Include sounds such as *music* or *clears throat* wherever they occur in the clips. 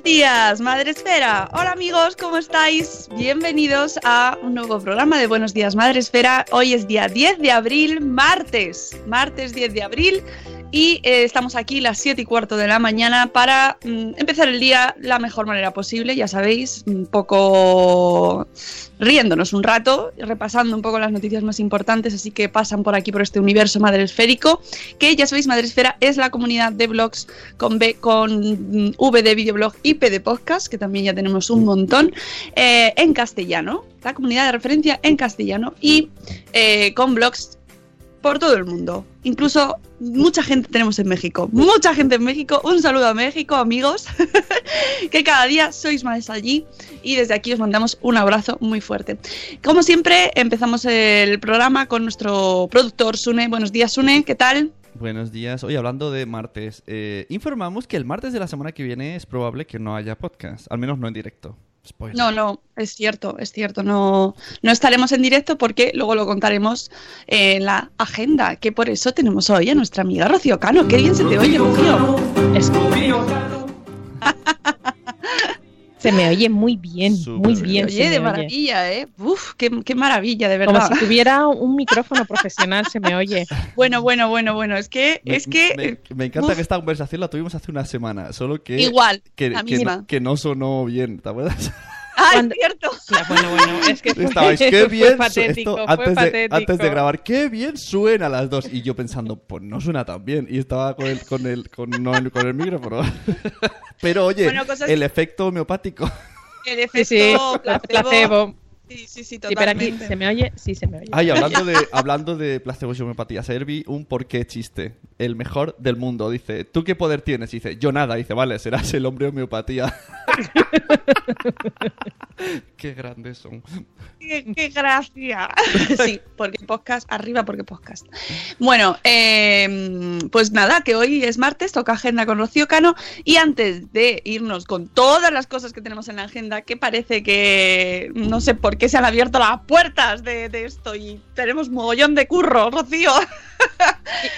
Buenos días, Madre Esfera. Hola amigos, ¿cómo estáis? Bienvenidos a un nuevo programa de Buenos días, Madre Esfera. Hoy es día 10 de abril, martes, martes 10 de abril. Y eh, estamos aquí las 7 y cuarto de la mañana para mm, empezar el día la mejor manera posible, ya sabéis, un poco riéndonos un rato, repasando un poco las noticias más importantes, así que pasan por aquí por este universo madresférico, que ya sabéis, Madresfera es la comunidad de blogs con B, con mm, V de videoblog y P de podcast, que también ya tenemos un montón, eh, en castellano, la comunidad de referencia en castellano y eh, con blogs por todo el mundo. Incluso mucha gente tenemos en México. Mucha gente en México. Un saludo a México, amigos. *laughs* que cada día sois más allí. Y desde aquí os mandamos un abrazo muy fuerte. Como siempre, empezamos el programa con nuestro productor Sune. Buenos días, Sune. ¿Qué tal? Buenos días. Hoy hablando de martes, eh, informamos que el martes de la semana que viene es probable que no haya podcast, al menos no en directo. Spoiler. No, no, es cierto, es cierto. No, no estaremos en directo porque luego lo contaremos en la agenda, que por eso tenemos hoy a nuestra amiga Rocío Cano. Qué bien se te oye, Rocío. Es- *laughs* Se me oye muy bien, muy bien. bien. Oye, se me de maravilla, ¿eh? Uf, qué, qué maravilla, de Como verdad. si *laughs* tuviera un micrófono profesional, se me oye. Bueno, bueno, bueno, bueno. Es que, Me- es que me, me encanta uf. que esta conversación la tuvimos hace una semana, solo que igual, que, la que- misma. que no sonó bien, ¿te acuerdas? *laughs* Ah, Cuando- es cierto. Ya, bueno, bueno, es que fue, Estabais, *laughs* qué fue bien patético, esto, fue antes, de, patético. antes de grabar, qué bien suena las dos. Y yo pensando, pues no suena tan bien. Y estaba con el, con el, con, no, el- con el micrófono. *laughs* Pero oye, Bueno, cosas- el efecto homeopático. El Sí, sí, efecto placebo. placebo. Sí, sí, sí, Sí, pero aquí, totalmente. ¿se me oye? Sí, se me oye. Ay, hablando de, *laughs* hablando de placebo y homeopatía, ayer vi un porqué chiste. El mejor del mundo. Dice, ¿tú qué poder tienes? Dice, yo nada. Dice, vale, serás el hombre homeopatía. *laughs* qué grandes son. ¡Qué, qué gracia! *laughs* sí, porque podcast, arriba porque podcast. Bueno, eh, pues nada, que hoy es martes, toca agenda con Rocío Cano. Y antes de irnos con todas las cosas que tenemos en la agenda, que parece que no sé por qué se han abierto las puertas de, de esto y tenemos mogollón de curro, Rocío.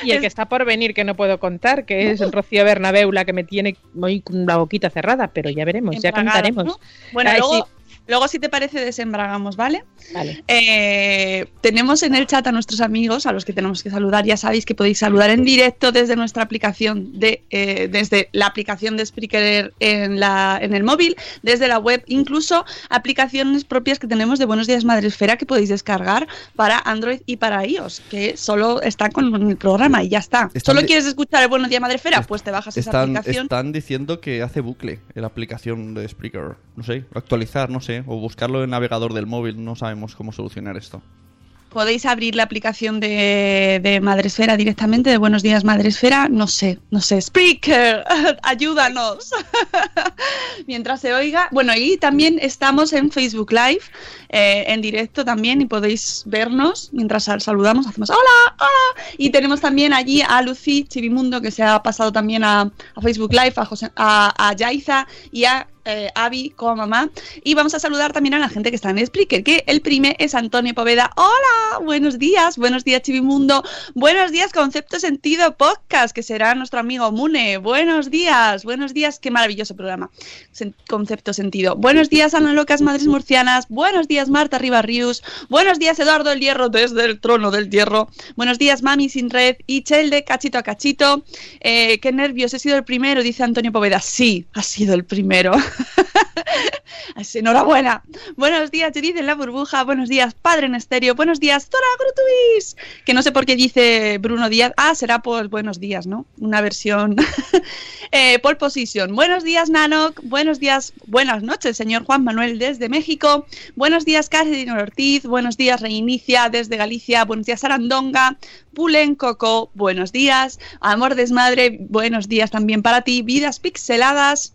Y el que está por venir, que no puedo contar, que es el Rocío Bernabeu, la que me tiene hoy con la boquita cerrada, pero ya veremos, ya cantaremos. ¿no? Bueno, Ay, luego, sí. Luego, si te parece, desembragamos, ¿vale? Vale. Eh, tenemos en el chat a nuestros amigos, a los que tenemos que saludar. Ya sabéis que podéis saludar en directo desde nuestra aplicación de, eh, desde la aplicación de Spreaker en la, en el móvil, desde la web, incluso aplicaciones propias que tenemos de Buenos Días Madresfera que podéis descargar para Android y para iOS, que solo está con el programa y ya está. Están ¿Solo quieres escuchar el Buenos Días Madresfera? Pues te bajas esa Están, aplicación. están diciendo que hace bucle en la aplicación de Spreaker. No sé, actualizar, no sé. O buscarlo en el navegador del móvil. No sabemos cómo solucionar esto. Podéis abrir la aplicación de, de Madresfera directamente, de Buenos Días Madresfera, no sé, no sé, Spreaker, *laughs* ayúdanos. *laughs* Mientras se oiga. Bueno, y también estamos en Facebook Live, eh, en directo también, y podéis vernos mientras sal- saludamos, hacemos hola, hola. Y tenemos también allí a Lucy Chivimundo, que se ha pasado también a, Facebook Live, a, José, a, a y a eh, Avi como mamá. Y vamos a saludar también a la gente que está en Spreaker, que el prime es Antonio Poveda. Hola, buenos días, buenos días Chivimundo, buenos días Concepto Sentido Podcast, que será nuestro amigo Mune. Buenos días, buenos días, qué maravilloso programa. Concepto Sentido. Buenos días Ana Locas Madres Murcianas, buenos días Marta Ribarrius, buenos días Eduardo el Hierro desde el trono del Hierro, buenos días Mami Sin Red y Chelde Cachito a Cachito. Eh, qué nervios, he sido el primero, dice Antonio Poveda. Sí, ha sido el primero. *laughs* *laughs* Enhorabuena. Buenos días, Judith en la burbuja. Buenos días, Padre en estéreo. Buenos días, Tora Grutuis. Que no sé por qué dice Bruno Díaz. Ah, será por buenos días, ¿no? Una versión. *laughs* eh, pole position. Buenos días, Nanok. Buenos días, buenas noches, señor Juan Manuel desde México. Buenos días, Catherine Ortiz. Buenos días, Reinicia desde Galicia. Buenos días, Sarandonga. Pulen Coco. Buenos días. Amor Desmadre. Buenos días también para ti. Vidas pixeladas.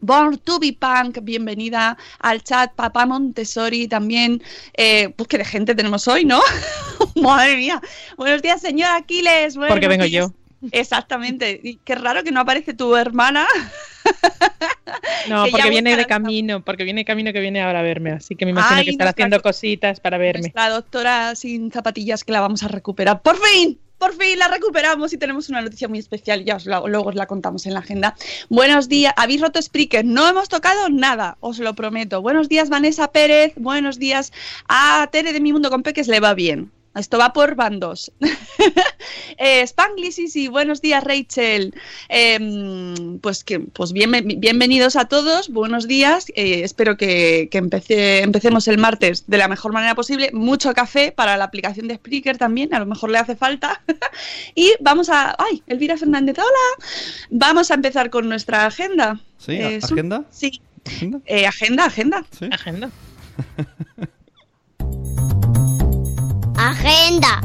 Born to be Punk, bienvenida al chat, Papá Montessori también. Eh, pues que de gente tenemos hoy, ¿no? *laughs* Madre mía. Buenos días, señor Aquiles. buenos Porque vengo días. yo. Exactamente. Y qué raro que no aparece tu hermana. *laughs* No, porque viene de camino, porque viene de camino que viene ahora a verme, así que me imagino Ay, que estará haciendo co- cositas para verme. Nuestra doctora sin zapatillas que la vamos a recuperar. ¡Por fin! Por fin la recuperamos y tenemos una noticia muy especial. Ya os luego os la contamos en la agenda. Buenos días. Habéis roto Spreaker. No hemos tocado nada, os lo prometo. Buenos días, Vanessa Pérez. Buenos días a Tere de Mi Mundo con Peques. Le va bien. Esto va por bandos. *laughs* eh, Spanglish y sí, buenos días, Rachel. Em, pues que, pues bien, bienvenidos a todos, buenos días. Eh, espero que, que empece- empecemos el martes de la mejor manera posible. Mucho café para la aplicación de Spreaker también, a lo mejor le hace falta. *laughs* y vamos a. ¡Ay! Elvira Fernández, hola. Vamos a empezar con nuestra agenda. ¿Sí? Eh, ¿Agenda? Sí. ¿Agenda? Eh, agenda, agenda. ¿Sí? Agenda. *laughs* Agenda.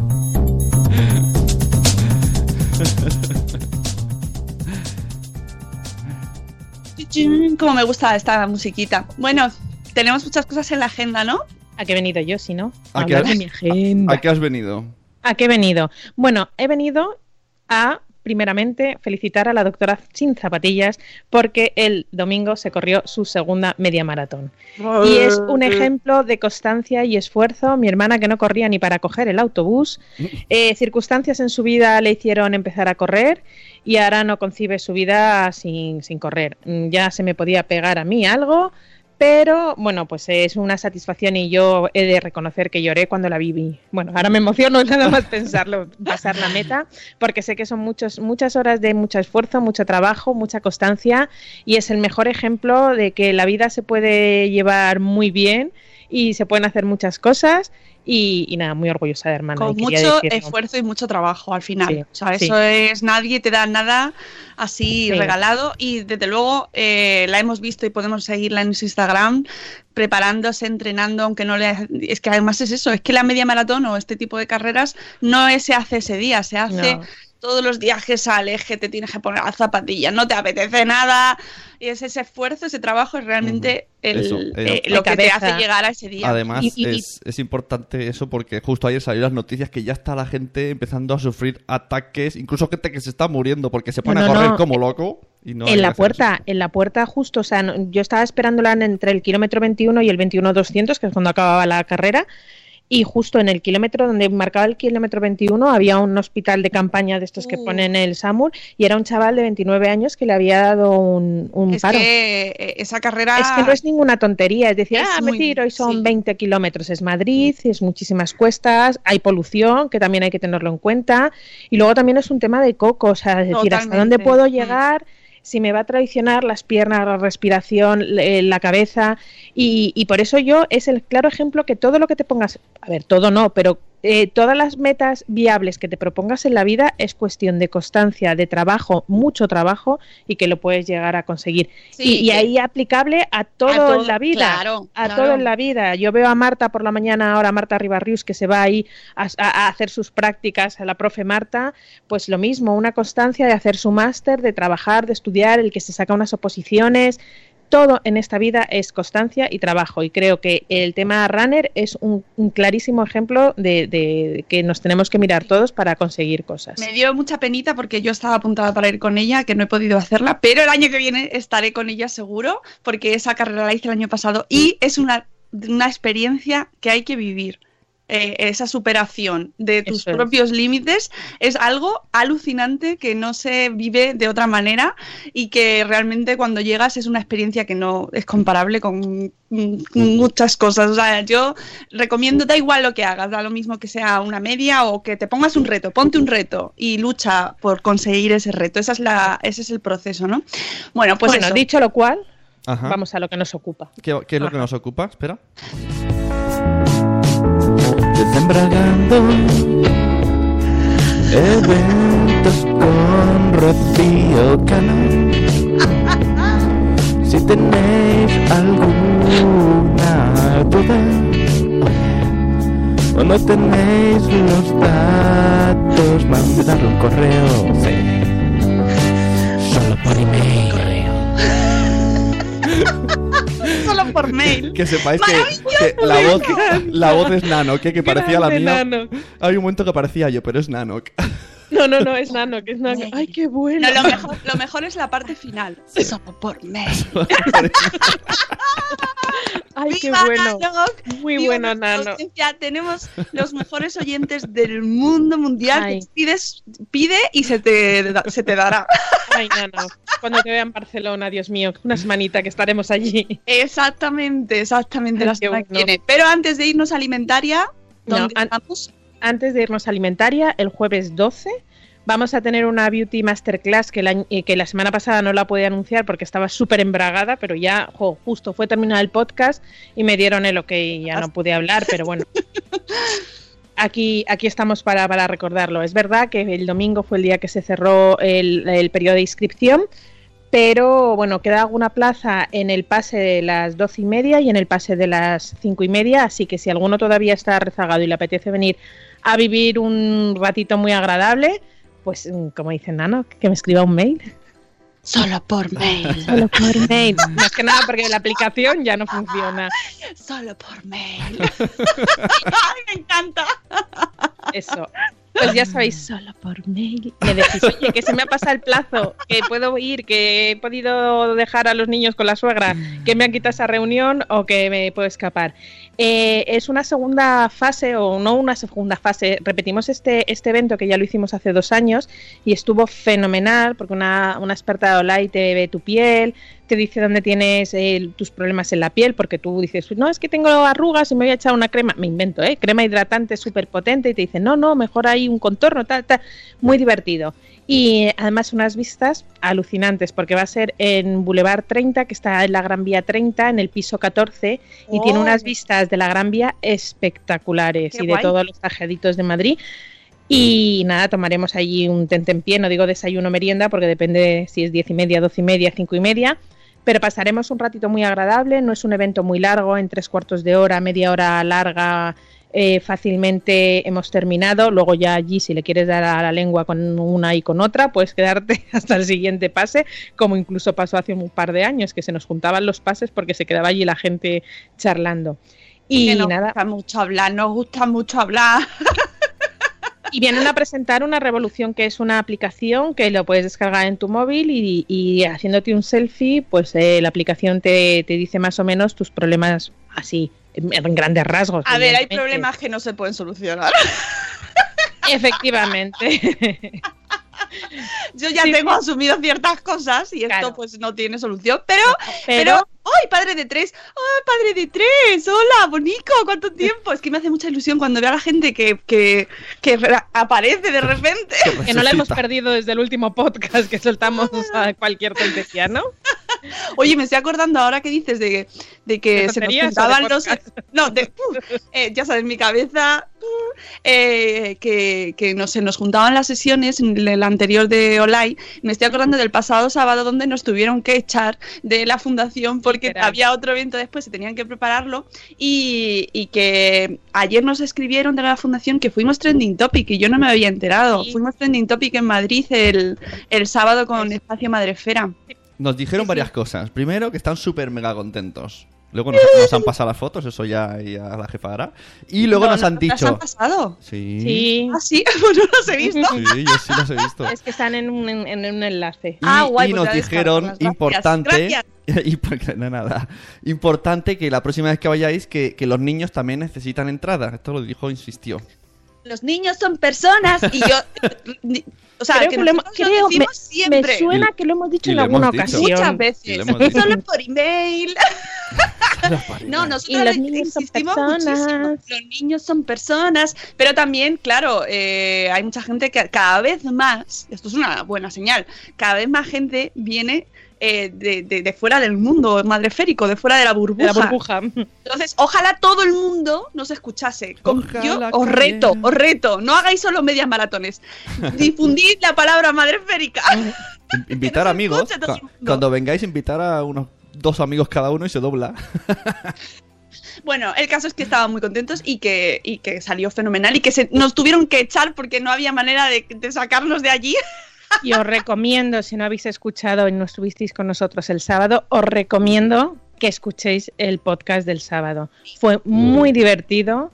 Como me gusta esta musiquita. Bueno, tenemos muchas cosas en la agenda, ¿no? ¿A qué he venido yo, si no? ¿A A qué has- de mi *laughs* agenda. ¿A qué has venido? ¿A qué he venido? Bueno, he venido a, primeramente, felicitar a la doctora Sin Zapatillas porque el domingo se corrió su segunda media maratón. Y es un ejemplo de constancia y esfuerzo. Mi hermana que no corría ni para coger el autobús, *laughs* eh, circunstancias en su vida le hicieron empezar a correr y ahora no concibe su vida sin, sin correr. Mm, Ya se me podía pegar a mí algo, pero bueno, pues es una satisfacción y yo he de reconocer que lloré cuando la viví. Bueno, ahora me emociono nada más pensarlo, *laughs* pasar la meta, porque sé que son muchos, muchas horas de mucho esfuerzo, mucho trabajo, mucha constancia y es el mejor ejemplo de que la vida se puede llevar muy bien y se pueden hacer muchas cosas y, y nada, muy orgullosa de hermana. Con mucho esfuerzo y mucho trabajo al final. Sí, o sea, sí. eso es, nadie te da nada así Sí. regalado y desde luego eh, la hemos visto y podemos seguirla en su Instagram preparándose, entrenando, aunque no le... Es que además es eso, es que la media maratón o este tipo de carreras no se hace ese día, se hace... No. Todos los días que sales, que te tienes que poner las zapatillas, no te apetece nada. Y es ese esfuerzo, ese trabajo es realmente el- Eso, eh, eh, lo que te hace llegar a ese día. Además, Y- y- y- es, es importante eso porque justo ayer salieron las noticias que ya está la gente empezando a sufrir ataques, incluso gente que se está muriendo porque se pone No, a correr no. como loco. Y no hay en la puerta, eso. en la puerta justo, o sea, no- yo estaba esperándola en- entre el kilómetro 21 y el 21-200, que es cuando acababa la carrera, y justo en el kilómetro donde marcaba el kilómetro 21 había un hospital de campaña de estos que Uh. ponen el SAMUR y era un chaval de 29 años que le había dado un, un es paro. que eh, esa carrera... Es que no es ninguna tontería, es decir, Es ah, me muy- tiro y son sí. 20 kilómetros, es Madrid, es muchísimas cuestas, hay polución, que también hay que tenerlo en cuenta, y luego también es un tema de coco, o sea, es decir, hasta dónde puedo Mm. Si me va a traicionar las piernas, la respiración, la cabeza, y, y por eso yo es el claro ejemplo que todo lo que te pongas, a ver, todo no, pero eh, todas las metas viables que te propongas en la vida es cuestión de constancia, de trabajo, mucho trabajo, y que lo puedes llegar a conseguir. Sí, y, ahí aplicable a todo, a todo, en la vida. claro, a claro. todo en la vida. Yo veo a Marta por la mañana, ahora Marta Ribarrius, que se va ahí a, a- a hacer sus prácticas, a la profe Marta, pues lo mismo, una constancia de hacer su máster, de trabajar, de estudiar, el que se saca unas oposiciones. Todo en esta vida es constancia y trabajo. Y creo que el tema runner es un, clarísimo ejemplo de, de que nos tenemos que mirar todos para conseguir cosas. Me dio mucha penita porque yo estaba apuntada para ir con ella, que no he podido hacerla, pero el año que viene estaré con ella seguro, porque esa carrera la hice el año pasado y es una, una experiencia que hay que vivir. Eh, esa superación de tus Eso es. propios límites es algo alucinante que no se vive de otra manera y que realmente cuando llegas es una experiencia que no es comparable con muchas cosas. O sea, yo recomiendo, da igual lo que hagas, da lo mismo que sea una media o que te pongas un reto, ponte un reto y lucha por conseguir ese reto. Esa es la, ese es el proceso, ¿no? Bueno, pues bueno, eso. dicho lo cual, Ajá. vamos a lo que nos ocupa. ¿Qué, qué es lo que nos ocupa? Espera. Desembragando eventos con Rocío Cano. Si tenéis alguna duda o no tenéis los datos, mandad un correo. Solo por *laughs* mail. *laughs* Que sepáis que, que la, voz, la voz es Nano, que, que parecía la mía. Nano. Hay un momento que parecía yo, pero es Nano. *laughs* No, no, no, es nano, que es nano. Ay, qué bueno. No, lo, mejor, lo mejor es la parte final. *laughs* Solo por mail. Ay, qué ¡Viva bueno. Nano! Muy Viva bueno, nano. audiencia. Tenemos los mejores oyentes del mundo mundial. Ay. Pides, pide y se te, se te dará. Ay, nano. Cuando te vea en Barcelona, Dios mío, una semanita que estaremos allí. Exactamente, exactamente Ay, la que viene. Pero antes de irnos a alimentaria, No, ¿dónde an- estamos? Antes de irnos a alimentaria, el jueves 12 vamos a tener una beauty masterclass que la, eh, que la semana pasada no la pude anunciar porque estaba súper embragada, pero ya jo, justo fue terminar el podcast y me dieron el ok y ya no pude hablar, pero bueno. *laughs* Aquí, aquí estamos para, para recordarlo. Es verdad que el domingo fue el día que se cerró el, el periodo de inscripción, pero bueno, queda alguna plaza en el pase de las doce y media y en el pase de las cinco y media, así que si alguno todavía está rezagado y le apetece venir a vivir un ratito muy agradable, pues mm, como dice Nano, que me escriba un mail. Solo por mail. *laughs* Solo por mail. Más que nada porque la aplicación ya no funciona. *laughs* Solo por mail. *laughs* Ay, me encanta. Eso. Pues ya sabéis, solo por mail. Me decís, oye, que se me ha pasado el plazo, que puedo ir, que he podido dejar a los niños con la suegra, que me han quitado esa reunión o que me puedo escapar. Eh, es una segunda fase, o no una segunda fase. Repetimos este, este evento que ya lo hicimos hace dos años y estuvo fenomenal porque una, una experta de Olay te ve tu piel, te dice dónde tienes eh, tus problemas en la piel, porque tú dices, no, es que tengo arrugas y me voy a echar una crema, me invento, ¿eh? Crema hidratante súper potente y te dice, no, no, mejor hay un contorno, tal, tal. Muy divertido. Y además unas vistas alucinantes, porque va a ser en Boulevard 30, que está en la Gran Vía 30, en el piso 14, y tiene unas vistas de la Gran Vía espectaculares Qué y de guay. todos los tajaditos de Madrid. Y nada, tomaremos allí un tentempié, no digo desayuno merienda, porque depende si es diez y media, doce y media, cinco y media. Pero pasaremos un ratito muy agradable, no es un evento muy largo, en tres cuartos de hora, media hora larga, eh, fácilmente hemos terminado. Luego ya allí, si le quieres dar a la lengua con una y con otra, puedes quedarte *laughs* hasta el siguiente pase, como incluso pasó hace un par de años, que se nos juntaban los pases porque se quedaba allí la gente charlando. Y que nos nada, gusta mucho hablar, nos gusta mucho hablar. *laughs* Y vienen a presentar una revolución que es una aplicación que lo puedes descargar en tu móvil y, y haciéndote un selfie, pues eh, la aplicación te, te dice más o menos tus problemas así, en, grandes rasgos. A ver, hay problemas que no se pueden solucionar. *laughs* Efectivamente. *laughs* Yo ya Sí, tengo sí. asumido ciertas cosas y esto Claro. pues no tiene solución. Pero, Pero, pero, ¡ay, padre de tres! ¡Ay, padre de tres! ¡Hola, bonico! ¿Cuánto tiempo? Es que me hace mucha ilusión cuando veo a la gente que, que, que re- aparece de repente. que no la hemos perdido desde el último podcast que soltamos a cualquier tontería, ¿no? Oye, me estoy acordando ahora que dices de, de que ¿De se nos juntaban los... No, de, eh, ya sabes, mi cabeza... eh, que, que no sé, nos juntaban las sesiones en el anterior de Olay. Me estoy acordando del pasado sábado donde nos tuvieron que echar de la fundación porque Literal. había otro evento después y tenían que prepararlo. Y, y que ayer nos escribieron de la fundación que fuimos trending topic y yo no me había enterado. Sí. Fuimos trending topic en Madrid el, el sábado con Eso. Espacio Madrefera. Nos dijeron Sí, sí. varias cosas. Primero, que están súper mega contentos. Luego nos, nos han pasado las fotos, eso ya, ya la jefa hará. Y luego No, nos han ¿no te las dicho... han pasado? Sí. Sí. Ah, sí, *laughs* pues no los he visto. Sí, yo sí los he visto. Es que están en un, en- en un enlace. Y, Ah, guay, y pues nos dijeron, gracias, importante, gracias. *laughs* y no, nada, importante que la próxima vez que vayáis, que, que los niños también necesitan entrada. Esto lo dijo, insistió. Los niños son personas y yo... *laughs* O sea, Creo que que lo hemos- nosotros lo creo, me, siempre. me suena que lo hemos dicho Y en alguna dicho. ocasión. Muchas veces. Solo por email. *laughs* No, nosotros los niños insistimos muchísimo. Los niños son personas, pero también, claro, eh, hay mucha gente que cada vez más, esto es una buena señal, cada vez más gente viene eh, de, de- de fuera del mundo madreférico, de fuera de la De burbuja. la burbuja. Entonces, ojalá todo el mundo nos escuchase. Con- Yo os reto, os reto, no hagáis solo medias maratones. *laughs* Difundid la palabra madreférica. In- *laughs* Invitar amigos. Cuando vengáis, invitar a unos dos amigos cada uno y se dobla. *laughs* Bueno, el caso es que estaban muy contentos y que, y que salió fenomenal y que se, nos tuvieron que echar porque no había manera de, de sacarnos de allí. Y os recomiendo, si no habéis escuchado y no estuvisteis con nosotros el sábado, os recomiendo que escuchéis el podcast del sábado. Fue muy divertido.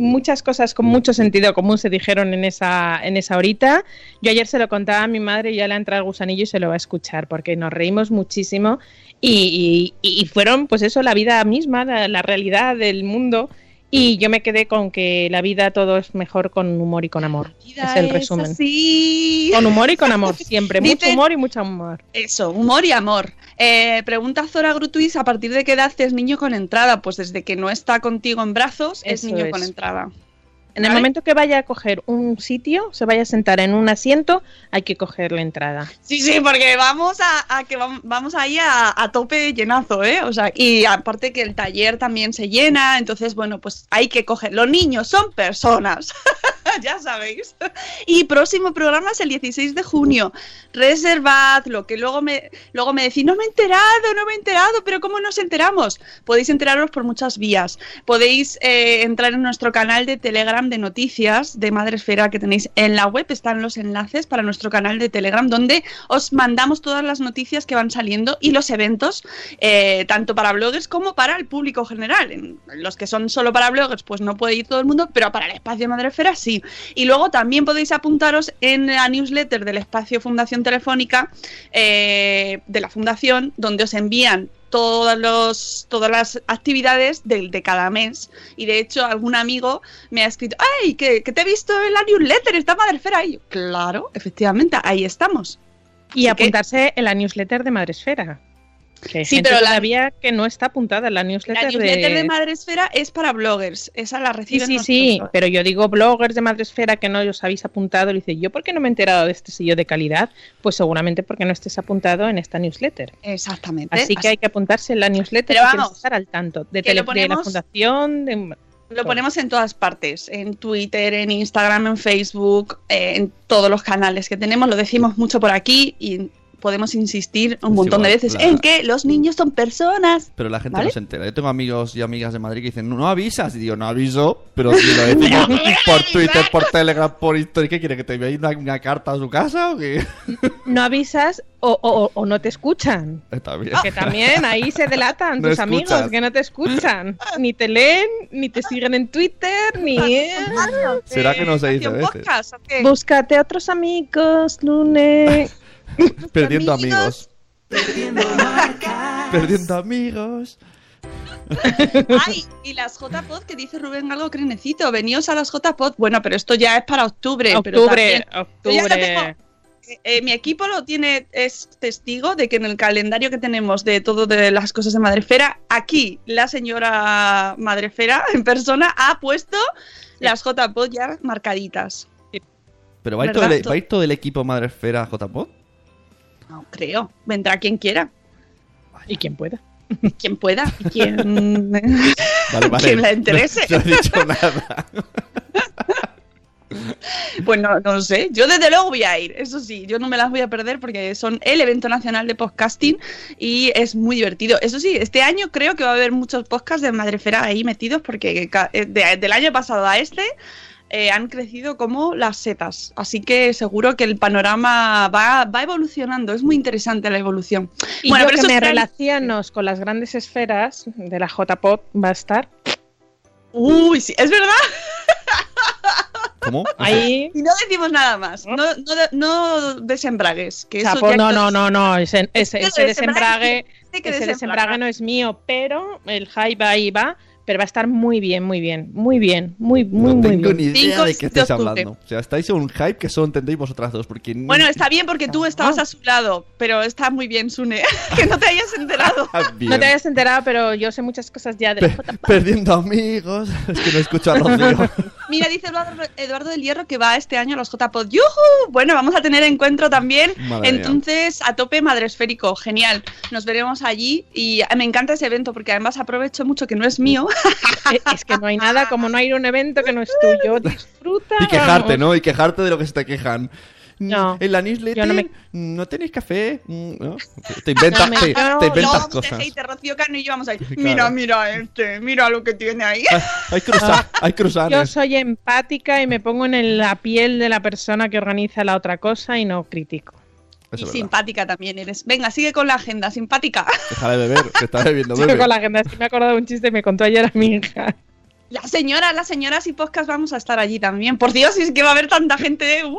Muchas cosas con mucho sentido común se dijeron en esa, en esa horita. Yo ayer se lo contaba a mi madre y ya le ha entrado el gusanillo y se lo va a escuchar porque nos reímos muchísimo y, y- y fueron, pues eso, la vida misma, la, la realidad del mundo. Y yo me quedé con que la vida todo es mejor con humor y con amor. Es el resumen. Sí. Con humor y con amor, siempre. Mucho humor y mucho amor. Eso, humor y amor. Eh, pregunta Zora Grutuis, ¿a partir de qué edad es niño con entrada? Pues desde que no está contigo en brazos, es Eso niño es. con entrada. En el ¿Vale? momento que vaya a coger un sitio, se vaya a sentar en un asiento, hay que coger la entrada. Sí, sí, porque vamos a, a que vam- vamos ahí a, a tope llenazo, ¿eh? O sea, y aparte que el taller también se llena, entonces, bueno, pues hay que coger. Los niños son personas, *laughs* ya sabéis. Y próximo programa es el 16 de junio. Reservadlo, que luego me, luego me decís, no me he enterado, no me he enterado, pero ¿cómo nos enteramos? Podéis enteraros por muchas vías. Podéis eh, entrar en nuestro canal de Telegram de noticias de Madresfera que tenéis en la web, están los enlaces para nuestro canal de Telegram, donde os mandamos todas las noticias que van saliendo y los eventos, eh, tanto para bloggers como para el público general. En los que son solo para bloggers, pues no puede ir todo el mundo, pero para el espacio Madresfera sí. Y luego también podéis apuntaros en la newsletter del espacio Fundación Telefónica eh, de la Fundación, donde os envían todos los, todas las actividades del de cada mes. Y de hecho, algún amigo me ha escrito, ¡ay! Que, que te he visto en la newsletter, está Madresfera. Y yo, claro, efectivamente, ahí estamos. Y Así que- apuntarse en la newsletter de Madresfera. Que Sí, pero la- todavía que no está apuntada en la newsletter, La newsletter de... de... Madresfera es para bloggers. Esa la reciben sí, sí, pero yo digo bloggers de Madresfera que no os habéis apuntado. Le dice, ¿yo por qué no me he enterado de este sello de calidad? Pues seguramente porque no estés apuntado en esta newsletter. Exactamente. Así que hay que apuntarse en la newsletter Pero vamos, estar al tanto de, tele- de la ponemos- fundación, de- Lo ponemos en todas partes, en Twitter, en Instagram, en Facebook, eh, en todos los canales que tenemos, lo decimos mucho por aquí y podemos insistir un Es montón de igual, veces la- en que los niños son personas. Pero la gente ¿Vale? no se entera. Yo tengo amigos y amigas de Madrid que dicen, no, no avisas. Y digo, no aviso, pero si lo *laughs* decimos por Twitter, por Telegram, por Instagram. ¿Qué quiere? ¿Que te envíe una, una carta a su casa o qué? no avisas o, o- o no te escuchan. Está bien. Que también ahí se delatan *laughs* No tus escuchas. amigos que no te escuchan. Ni te leen, ni te siguen en Twitter, ni... ¿Será que no se dice a otros amigos, Lune. *laughs* *laughs* Perdiendo amigos. amigos. Perdiendo amigos. *laughs* Ay, y las JPod que dice Rubén algo crenecito, veníos a las JPod. Bueno, pero esto ya es para octubre. pero Octubre, también- lo octubre. tengo. Eh, mi equipo lo tiene, es testigo de que en el calendario que tenemos de todo de las cosas de Madrefera, aquí la señora Madrefera en persona ha puesto las JPod ya marcaditas. Pero va a ir todo el, ¿Verdad? va a ir todo el equipo Madresfera a JPod. No creo. Vendrá quien quiera, Y quien pueda. quien pueda, y quien, *laughs* Vale, vale. quien le interese. No, no he dicho nada. *laughs* Pues no, no sé, yo desde luego voy a ir, eso sí, yo no me las voy a perder porque son el evento nacional de podcasting y es muy divertido. Eso sí, este año creo que va a haber muchos podcasts de Madrefera ahí metidos porque ca- eh, de- del año pasado a este eh, han crecido como las setas. Así que seguro que el panorama va, va evolucionando. Es muy interesante la evolución. Y Bueno, yo pero que me es- relaciono con las grandes esferas de la JPOT va a estar Uy, sí, es verdad. ¿Cómo? *laughs* ahí. Y no decimos nada más. No, no, no desembragues. Que eso Chapo, ya no, no, no, no, ese, desembrague, que ese desembrague no es mío, pero el hype ahí va, pero va a estar muy bien, muy bien, muy bien, muy, muy, no muy tengo bien. ni idea Cinco de qué estáis hablando. O sea, estáis en un hype que solo entendéis vosotras dos. Porque ni- Bueno, está bien porque tú estabas a su lado, pero está muy bien, Sune, *laughs* que no te hayas enterado. *laughs* Ah. No te hayas enterado, pero yo sé muchas cosas ya de la Pe- perdiendo amigos. Es que no escucho a Rocío. *laughs* Mira, dice Eduardo, Eduardo del Hierro que va este año a los JPod. ¡Yujú! Bueno, vamos a tener encuentro también. Madre mía. Entonces, a tope madresférico. Genial. Nos veremos allí y me encanta ese evento porque además aprovecho mucho que no es mío. *laughs* Es que no hay nada como no ir a un evento que no es tuyo. *laughs* Disfruta. Y quejarte, vamos. ¿no? Y quejarte de lo que se te quejan. No, *laughs* En la newsletter no me- no tenéis café. Mm, ¿no? Te, *laughs* te inventa- No te- no, te inventas cosas. hater, Rocío Cano y yo vamos a ir. Claro. Mira, mira este, mira lo que tiene ahí. Ah, hay, cruza- *laughs* hay Yo soy empática y me pongo en la piel de la persona que organiza la otra cosa y no critico. Eso y verdad. simpática también eres. Venga, sigue con la agenda, simpática. Deja de beber, que está bebiendo Sigo bebe. con la agenda, es que me he acordado de un chiste que me contó ayer a mi hija. Las señoras, las señoras y podcast vamos a estar allí también. Por Dios, es que va a haber tanta gente. ¡Guau!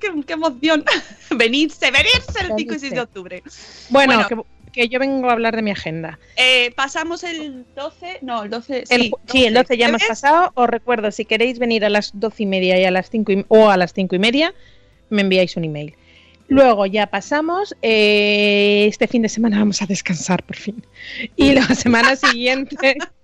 ¡Qué, qué emoción! *laughs* venidse, venirse el 5 y 6 de octubre. Bueno, Bueno. Que, que yo vengo a hablar de mi agenda. Eh, pasamos el 12. No, el 12. El, sí, el 12 ya hemos pasado. Os recuerdo, si queréis venir a las 12 y media y a las 5 y- o a las 5 y media, me enviáis un email. Luego ya pasamos. eh, este fin de semana vamos a descansar por fin. Y la semana siguiente. *laughs*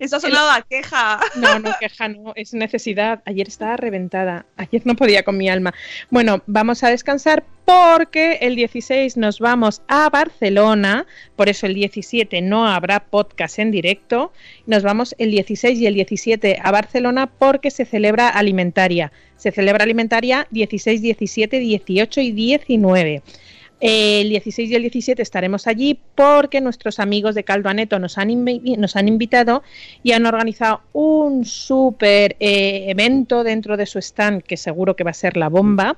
Eso ha sonado a queja. No, no, queja, no, es necesidad. Ayer estaba reventada, ayer no podía con mi alma. Bueno, vamos a descansar porque el 16 nos vamos a Barcelona, por eso el 17 no habrá podcast en directo. Nos vamos el 16 y el 17 a Barcelona porque se celebra alimentaria. Se celebra alimentaria 16, 17, 18 y 19. El 16 y el 17 estaremos allí porque nuestros amigos de Caldo Aneto nos han, nos han invitado y han organizado un súper eh, evento dentro de su stand que seguro que va a ser la bomba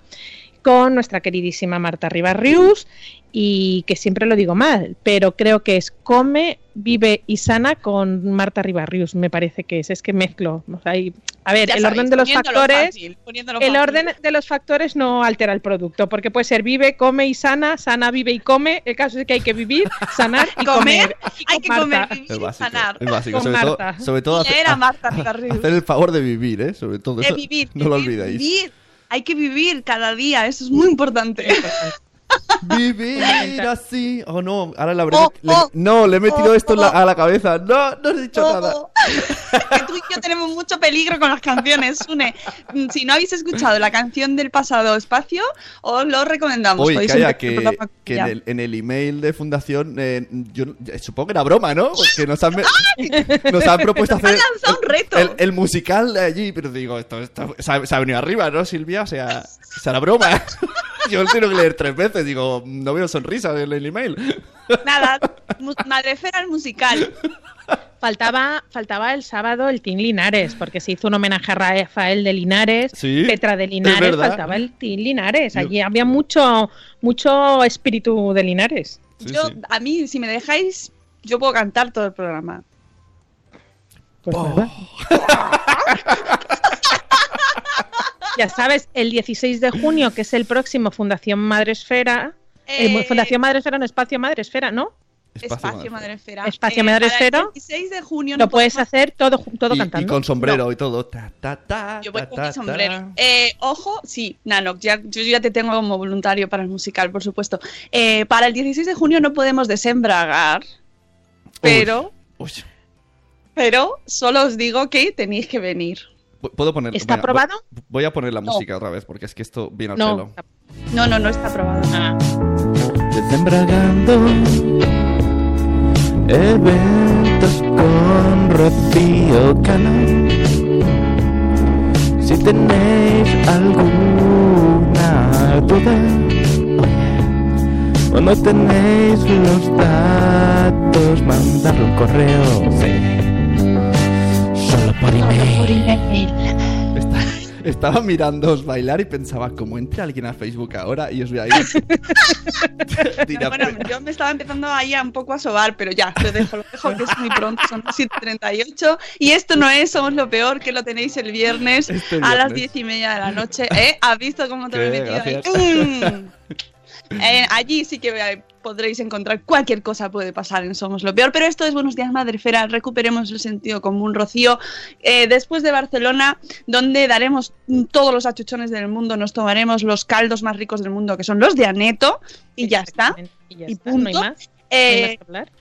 con nuestra queridísima Marta Ribarrius y que siempre lo digo mal, pero creo que es Come, Vive y Sana con Marta Ribarrius, me parece que es, es que mezclo. o sea, y- a ver, Ya el sabéis, orden de los factores... fácil, El orden de los factores no altera el producto, porque puede ser vive, come y sana, sana, vive y come. El caso es que hay que vivir, sanar *laughs* y Comer, comer. Y hay que Marta. comer, vivir y básico. sanar. Es básico. Con Sobre todo, Marta. sobre todo hacer, Era Marta Ribarrius. hacer el favor de vivir, ¿eh? Sobre todo De eso. vivir, no lo vivir, olvidéis. vivir. Hay que vivir cada día, eso es muy importante. Vivir así. Oh, no. Ahora le habré Oh, oh, No, le he metido oh, esto la- oh. a la cabeza. No, no he dicho nada. Que tú y yo tenemos mucho peligro con las canciones, Sune. Mm, Si no habéis escuchado la canción del pasado espacio, os lo recomendamos. Oye, calla, el que, en, el, en el email de fundación, eh, yo eh, supongo que era broma, ¿no? Que nos han, nos han propuesto han hacer lanzado un reto. el, el musical de allí, pero digo, esto, esto se, ha, se ha venido arriba, ¿no, Silvia? O sea, será broma. *laughs* *laughs* Yo lo tengo que leer tres veces, digo, no veo sonrisas en el email. Nada, Madrefera el musical. Faltaba, faltaba el sábado el Team Linares, porque se hizo un homenaje a Rafael de Linares, Sí, Petra de es Linares, faltaba el Team Linares. Yo- Allí había mucho, mucho espíritu de Linares. Sí, yo, sí. a mí, si me dejáis, yo puedo cantar todo el programa. Pues Oh. *laughs* ya sabes, el 16 de junio, que es el próximo Fundación Madresfera, eh, Eh, Fundación Madresfera, no Espacio Madresfera, ¿no? Espacio, Madrefera. Espacio Eh, Madrefera. para el 16 de junio Lo no puedes podemos- hacer todo, todo y, cantando. y con sombrero y todo. Ta, ta, ta, Yo voy ta, con mi sombrero. Eh, ojo, sí, Nano, ya, yo ya te tengo como voluntario para el musical, por supuesto. Eh, para el 16 de junio no podemos desembragar, pero, Uy, pero solo os digo que tenéis que venir. ¿Puedo poner? ¿Está venga, aprobado? voy- Voy a poner la No. música otra vez porque es que esto viene al No. pelo. No, no, no está aprobado. Ah. Desembragando eventos con Rocío Cano. Si tenéis alguna duda o no tenéis los datos, mandadlo un correo. Sí. Solo por email. Está- estaba mirándoos bailar y pensaba, como entre alguien a Facebook ahora y os voy a ir. *laughs* Bueno, pues, yo me estaba empezando ahí a un poco a sobar, pero ya, lo dejo, lo dejo que es muy pronto, son 7.38 y esto no es Somos lo Peor, que lo tenéis el viernes, Este a las viernes. diez y media de la noche. ¿Eh? ¿Has visto cómo te lo he metido ahí? Mm. Eh, allí sí que podréis encontrar cualquier cosa puede pasar en Somos lo Peor, pero esto es Buenos Días Madrefera, recuperemos el sentido común, Rocío. Eh, después de Barcelona, donde daremos todos los achuchones del mundo, nos tomaremos los caldos más ricos del mundo, que son los de Aneto, y ya está. Y ya Y está, no hay punto. más. no hay Eh, más que hablar.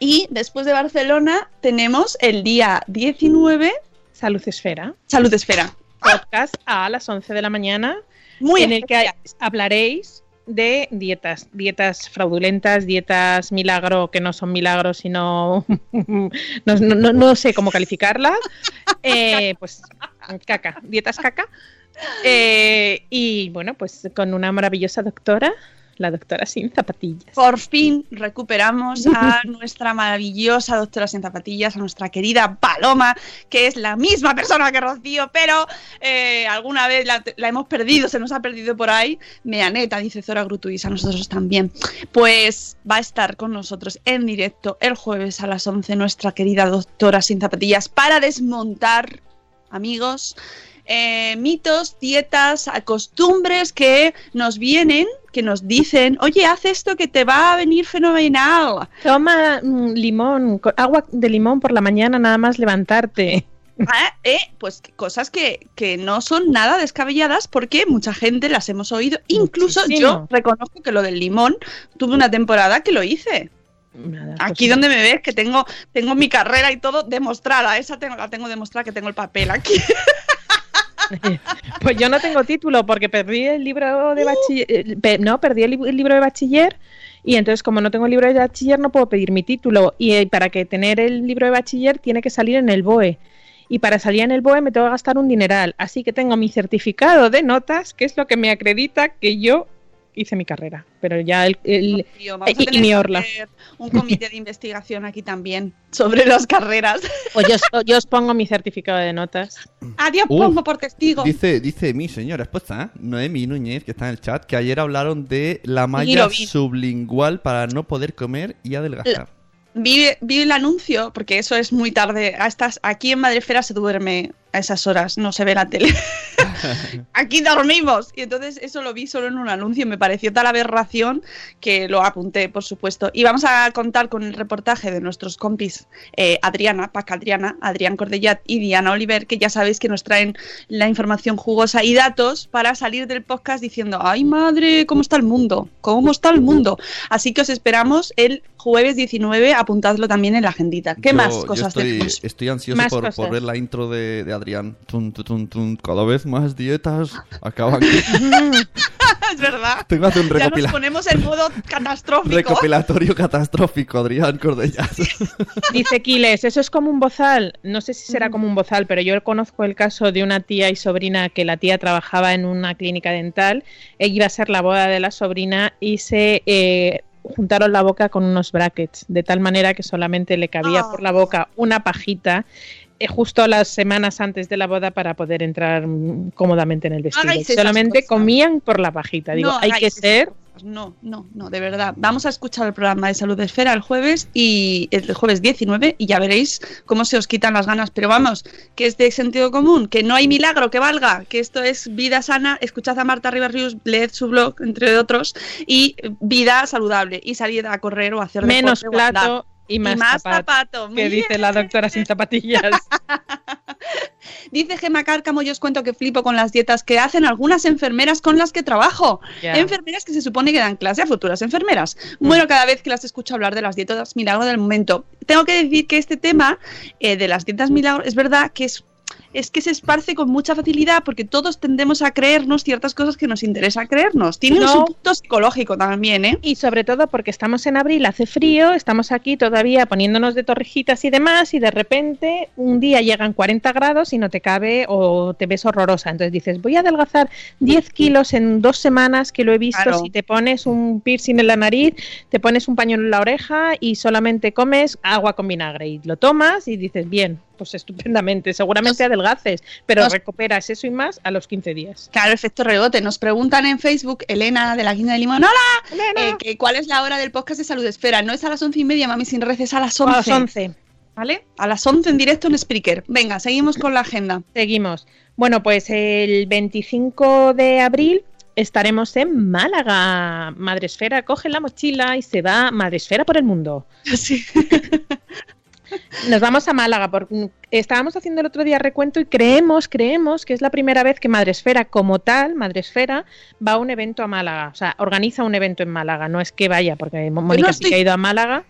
y después de Barcelona tenemos el día 19, Salud Esfera, Salud Esfera. podcast a las 11 de la mañana, Muy en el que hablaréis de dietas, dietas fraudulentas, dietas milagro que no son milagros, sino *laughs* no, no- sé cómo calificarlas. Eh, pues caca, dietas caca. Eh, y bueno, pues con una maravillosa doctora, la doctora sin zapatillas. Por fin recuperamos a *laughs* nuestra maravillosa doctora sin zapatillas, a nuestra querida Paloma, que es la misma persona que Rocío, pero eh, alguna vez la, hemos perdido, se nos ha perdido por ahí. Meaneta, dice Zora Grutuis, a nosotros también. Pues va a estar con nosotros en directo el jueves a las 11 nuestra querida doctora sin zapatillas para desmontar, amigos, eh, mitos, dietas, costumbres que nos vienen, que nos dicen, oye, haz esto que te va a venir fenomenal. Toma mm, limón, agua de limón por la mañana nada más levantarte. *laughs* Ah, eh, pues cosas que, que no son nada descabelladas porque mucha gente las hemos oído. Incluso Muchísimo. yo reconozco que lo del limón tuve una temporada que lo hice. Nada, Aquí pues, donde me ves que tengo, tengo mi carrera y todo demostrada. Esa tengo, la tengo demostrada que tengo el papel aquí. *laughs* *laughs* Pues yo no tengo título porque perdí el libro de bachiller, eh, no, perdí el libro de bachiller y entonces como no tengo el libro de bachiller no puedo pedir mi título y eh, para que tener el libro de bachiller tiene que salir en el BOE y para salir en el BOE me tengo que gastar un dineral, así que tengo mi certificado de notas que es lo que me acredita que yo hice mi carrera, pero ya el, el- Tío, vamos a y- y tener mi orla. un comité de investigación aquí también sobre las carreras. *laughs* pues yo, os- yo os pongo mi certificado de notas. Adiós, Uf, pongo por testigo. Dice, dice mi señora esposa, Noemi Núñez, que está en el chat, que ayer hablaron de la malla sublingual para no poder comer y adelgazar. Vi, vi el anuncio, porque eso es muy tarde. A estas, aquí en Madrefera se duerme a esas horas, no se ve la tele. *laughs* *laughs* aquí dormimos. Y entonces eso lo vi solo en un anuncio. y Me pareció tal aberración que lo apunté, por supuesto. Y vamos a contar con el reportaje de nuestros compis eh, Adriana, Paca Adriana, Adrián Cordellat y Diana Oliver, que ya sabéis que nos traen la información jugosa y datos para salir del podcast diciendo, ay madre, ¿cómo está el mundo? ¿Cómo está el mundo? Así que os esperamos el jueves 19, apuntadlo también en la agendita. ¿Qué Yo- más yo cosas estoy, tenemos? estoy ansioso por, ver la intro de, de Adrián. Tun, tun, tun, tun. Cada vez más dietas acaban. *laughs* es verdad. Tengo que hacer un Ya nos ponemos en modo *laughs* catastrófico. recopilatorio catastrófico, Adrián Cordellas. *laughs* Dice Quiles, eso es como un bozal. No sé si será como un bozal, pero yo conozco el caso de una tía y sobrina que la tía trabajaba en una clínica dental. Ella iba a ser la boda de la sobrina y se eh, juntaron la boca con unos brackets, de tal manera que solamente le cabía Ah. por la boca una pajita. Eh, Justo las semanas antes de la boda para poder entrar mm, cómodamente en el vestido. Solamente comían por la pajita. Digo, No hay que ser cosas. No, no, no, de verdad. Vamos a escuchar el programa de Salud Esfera el jueves y el jueves 19 y ya veréis cómo se os quitan las ganas. Pero vamos, que es de sentido común, que no hay milagro que valga, que esto es vida sana. Escuchad a Marta Ribarrius, leed su blog, entre otros, y vida saludable y salid a correr o a hacer menos deporte plato y más, y más zapato, zapato. que dice la doctora sin zapatillas. *laughs* Dice Gema Cárcamo, yo os cuento que flipo con las dietas que hacen algunas enfermeras con las que trabajo. Enfermeras que se supone que dan clase a futuras enfermeras. Bueno, cada vez que las escucho hablar de las dietas milagro del momento, tengo que decir que este tema eh, de las dietas milagro es verdad que es es que se esparce con mucha facilidad porque todos tendemos a creernos ciertas cosas que nos interesa creernos. Tiene No. un punto psicológico también, ¿eh? Y sobre todo porque estamos en abril, hace frío, estamos aquí todavía poniéndonos de torrejitas y demás, y de repente un día llegan 40 grados y no te cabe o te ves horrorosa. Entonces dices, voy a adelgazar 10 kilos en dos semanas, que lo he visto, Claro. si te pones un piercing en la nariz, te pones un pañuelo en la oreja y solamente comes agua con vinagre y lo tomas y dices, bien, pues estupendamente. Seguramente adelgaces, pero Nos- recuperas eso y más a los 15 días. Claro, efecto rebote. Nos preguntan en Facebook, Elena de la Guinda de Limón, ¡Hola! Eh, que ¿Cuál es la hora del podcast de Salud Esfera? No es a las once y media, mami, sin reces, a las A once. las 11. ¿Vale? A las 11 en directo en Spreaker. Venga, seguimos con la agenda. Seguimos. Bueno, pues el 25 de abril estaremos en Málaga. Madresfera coge la mochila y se va Madresfera por el mundo. *laughs* Sí. *laughs* Nos vamos a Málaga. Por, estábamos haciendo el otro día recuento y creemos, creemos que es la primera vez que Madresfera como tal, Madresfera, va a un evento a Málaga. O sea, organiza un evento en Málaga. No es que vaya, porque Mónica sí estoy- que ha ido a Málaga.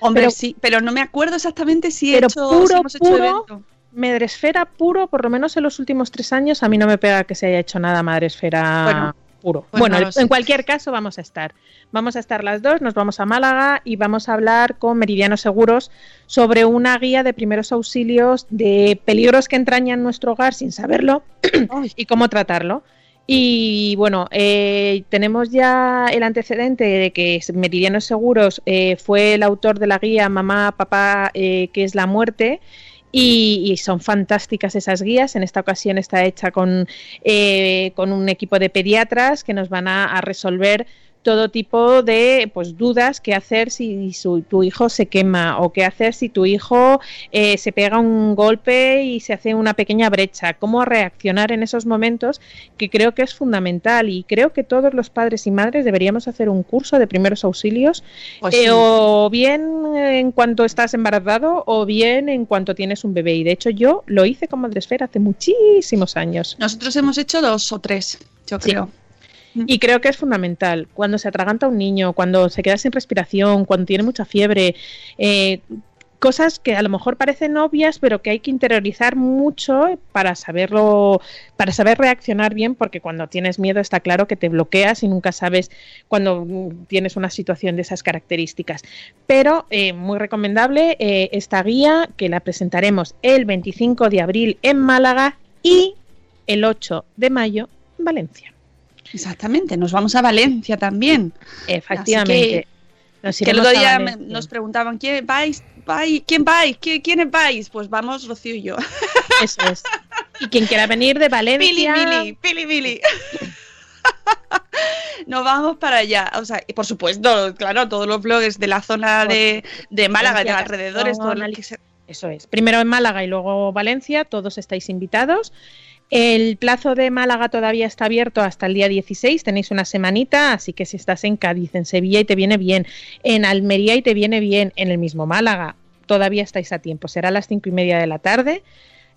Hombre, Pero- sí, pero no me acuerdo exactamente si, he Pero hecho, puro, si hemos hecho puro, evento. Madresfera puro, por lo menos en los últimos tres años, a mí no me pega que se haya hecho nada Madresfera Bueno, pues bueno, no en cualquier caso vamos a estar. Vamos a estar las dos, nos vamos a Málaga y vamos a hablar con Meridianos Seguros sobre una guía de primeros auxilios de peligros que entrañan nuestro hogar sin saberlo *clears throat* y cómo tratarlo. Y bueno, eh, tenemos ya el antecedente de que Meridianos Seguros eh, fue el autor de la guía Mamá, Papá, eh, que es la muerte. Y, y son fantásticas esas guías. En esta ocasión está hecha con, eh, con un equipo de pediatras que nos van a, a resolver todo tipo de pues dudas qué hacer si su- tu hijo se quema o qué hacer si tu hijo eh, se pega un golpe y se hace una pequeña brecha. Cómo reaccionar en esos momentos que creo que es fundamental y creo que todos los padres y madres deberíamos hacer un curso de primeros auxilios Pues eh, o bien en cuanto estás embarazado o bien en cuanto tienes un bebé. Y de hecho yo lo hice con Madresfera hace muchísimos años. Nosotros hemos hecho dos o tres, yo Sí. Y creo que es fundamental. Cuando se atraganta un niño, cuando se queda sin respiración, cuando tiene mucha fiebre, eh, cosas que a lo mejor parecen obvias, pero que hay que interiorizar mucho para saberlo, para saber reaccionar bien, porque cuando tienes miedo está claro que te bloqueas y nunca sabes cuando mm, tienes una situación de esas características. Pero eh, muy recomendable eh, esta guía que la presentaremos el 25 de abril en Málaga y el 8 de mayo en Valencia. Exactamente, nos vamos a Valencia también. Efectivamente. Nos Que el otro día me- Valencia. nos preguntaban, ¿quién vais? vais? ¿Quién vais? ¿Qui- ¿Quiénes vais? Pues vamos Rocío y yo. Eso es. Y quien quiera venir de Pili, Valencia. Pili, Pili, Pili. *laughs* Nos vamos para allá. O sea, y por supuesto, claro, todos los blogs de la zona de, de Málaga y de Valencia, alrededores, todo lo Cazón, que se- Eso es. Primero en Málaga y luego Valencia, todos estáis invitados. El plazo de Málaga todavía está abierto hasta el día 16, tenéis una semanita, así que si estás en Cádiz, en Sevilla y te viene bien, en Almería y te viene bien, en el mismo Málaga, todavía estáis a tiempo. Será a las cinco y media de la tarde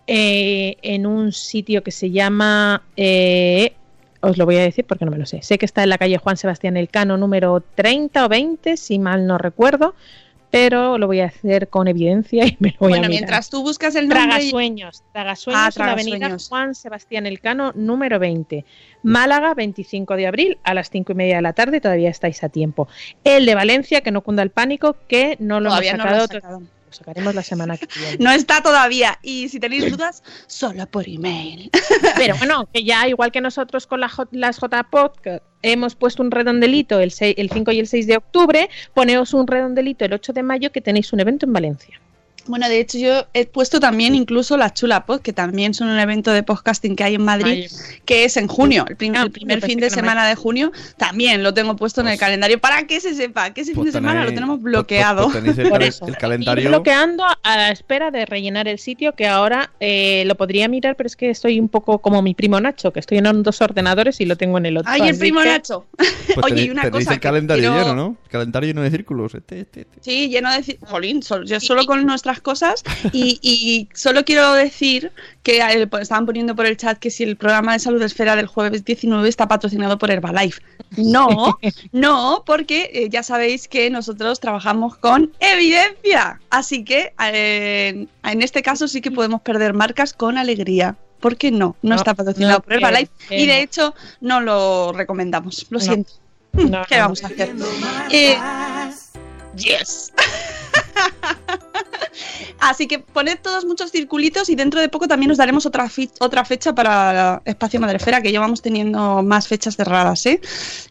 eh, en un sitio que se llama... eh, os lo voy a decir porque no me lo sé. Sé que está en la calle Juan Sebastián Elcano número 30 o 20, si mal no recuerdo, pero lo voy a hacer con evidencia y me lo voy a Bueno, mirar. mientras tú buscas el nombre... Tragasueños, Tragasueños Ah, en la avenida. Juan Sebastián Elcano número 20. Málaga, 25 de abril a las 5 y media de la tarde, todavía estáis a tiempo. El de Valencia, que no cunda el pánico, que no lo hemos no lo sacado, lo sacaremos la semana que viene. No está todavía. Y si tenéis dudas, solo por email. *laughs* Pero bueno, que ya igual que nosotros con la J- las hemos puesto un redondelito el, 6 el 5 y el 6 de octubre, poneos un redondelito el 8 de mayo que tenéis un evento en Valencia. Bueno, de hecho yo he puesto también incluso la Chula Pod, que también son un evento de podcasting que hay en Madrid, que es en junio, el, prim- Ah, el primer fin de semana de junio, también lo tengo puesto en el calendario para que se sepa que ese fin de semana lo tenemos bloqueado. Pues, tenéis el, Por calen- eso. el calendario. bloqueando a la espera de rellenar el sitio que ahora eh, lo podría mirar, pero es que estoy un poco como mi primo Nacho, que estoy en dos ordenadores y lo tengo en el otro. ¡Ay, el primo que- Nacho! *laughs* Pues Oye, y una tenéis cosa el que calendario quiero- lleno, ¿no? Calendario lleno de círculos. Este, este, este. Sí, lleno de... ci- Jolín, yo solo con nuestras cosas y, y solo quiero decir que eh, pues, estaban poniendo por el chat que si el programa de salud esfera del jueves 19 está patrocinado por Herbalife. No, *laughs* no, porque eh, ya sabéis que nosotros trabajamos con evidencia. Así que eh, en este caso sí que podemos perder marcas con alegría. ¿Por qué no? No, No, está patrocinado no, por Herbalife que- que y de no. hecho no lo recomendamos. Lo No. siento. No, *laughs* ¿Qué no. vamos a hacer? Eh, yes. *laughs* *laughs* Así que poned todos muchos circulitos y dentro de poco también nos daremos otra, otra fecha para Espacio Madrefera, que ya vamos teniendo más fechas cerradas, ¿eh?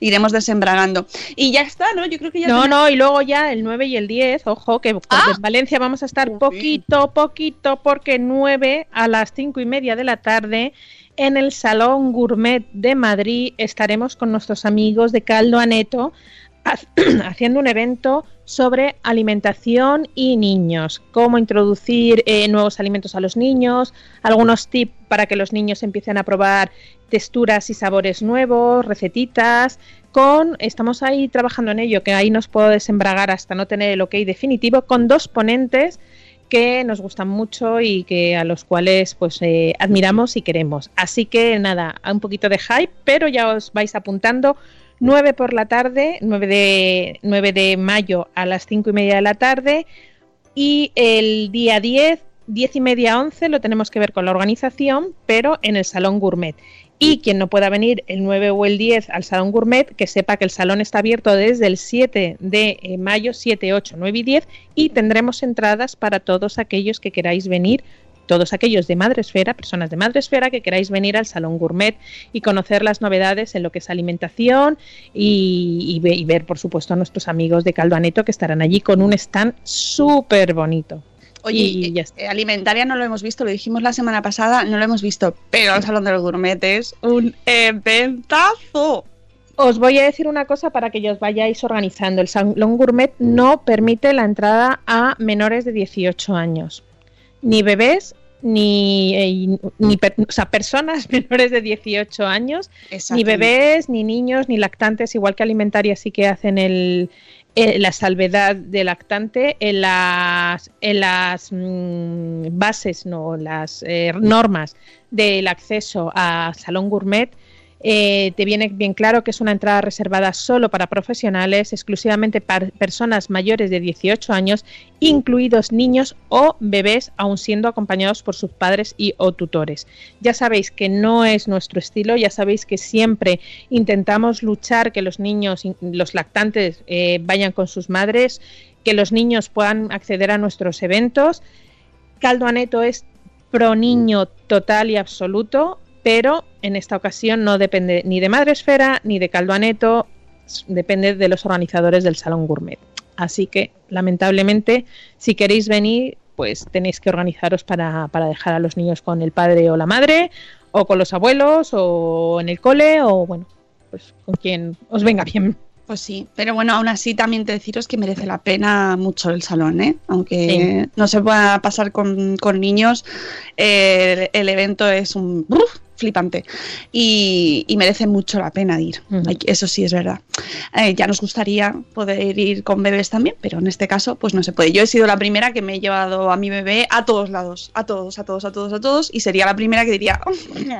Iremos desembragando. Y ya está, ¿no? Yo creo que ya No, tenemos- no, y luego ya el 9 y el 10, ojo, que Ah. en Valencia vamos a estar poquito, poquito, porque 9 a las 5 y media de la tarde en el Salón Gourmet de Madrid estaremos con nuestros amigos de Caldo Aneto ha- *clears throat* haciendo un evento sobre alimentación y niños, cómo introducir eh, nuevos alimentos a los niños, algunos tips para que los niños empiecen a probar texturas y sabores nuevos, recetitas, con estamos ahí trabajando en ello, que ahí nos puedo desembragar hasta no tener el ok definitivo, con dos ponentes que nos gustan mucho y que a los cuales pues eh, admiramos y queremos. Así que nada, un poquito de hype, pero ya os vais apuntando. 9 por la tarde, 9 de, 9 de mayo a las 5 y media de la tarde y el día 10, 10 y media 11 lo tenemos que ver con la organización, pero en el Salón Gourmet. Y quien no pueda venir el 9 o el 10 al Salón Gourmet, que sepa que el salón está abierto desde el 7 de eh, mayo, 7, 8, 9 y 10, y tendremos entradas para todos aquellos que queráis venir, todos aquellos de Madresfera, personas de Madresfera que queráis venir al Salón Gourmet y conocer las novedades en lo que es alimentación y, y ve- y ver, por supuesto, a nuestros amigos de Caldo Aneto que estarán allí con un stand súper bonito. Oye, y ya está. eh, alimentaria no lo hemos visto, lo dijimos la semana pasada, no lo hemos visto, pero el Salón del Gourmet es un eventazo. Os voy a decir una cosa para que ya os vayáis organizando. El Salón Gourmet no permite la entrada a menores de 18 años. Ni bebés, ni, eh, ni per- o sea, personas *laughs* menores de 18 años, ni bebés, ni niños, ni lactantes, igual que alimentaria sí que hacen el, eh, la salvedad de lactante en las, en las mm, bases, no, las eh, normas del acceso a Salón Gourmet. Eh, te viene bien claro que es una entrada reservada solo para profesionales, exclusivamente para personas mayores de 18 años, incluidos niños o bebés, aun siendo acompañados por sus padres y o tutores. Ya sabéis que no es nuestro estilo, ya sabéis que siempre intentamos luchar que los niños, los lactantes, eh, vayan con sus madres, que los niños puedan acceder a nuestros eventos. Caldo Aneto es pro niño total y absoluto, pero en esta ocasión no depende ni de Madresfera ni de Caldo Aneto, depende de los organizadores del Salón Gourmet. Así que, lamentablemente, si queréis venir, pues tenéis que organizaros para, para dejar a los niños con el padre o la madre, o con los abuelos, o en el cole, o bueno, pues con quien os venga bien. Pues sí, pero bueno, aún así también te deciros que merece la pena mucho el salón, ¿eh? Aunque no se pueda pasar con, con niños, eh, el, el evento es un. Flipante y, y merece mucho la pena ir. Eso sí es verdad. Eh, ya nos gustaría poder ir con bebés también, pero en este caso pues no se puede. Yo he sido la primera que me he llevado a mi bebé a todos lados, a todos, a todos, a todos, a todos, y sería la primera que diría,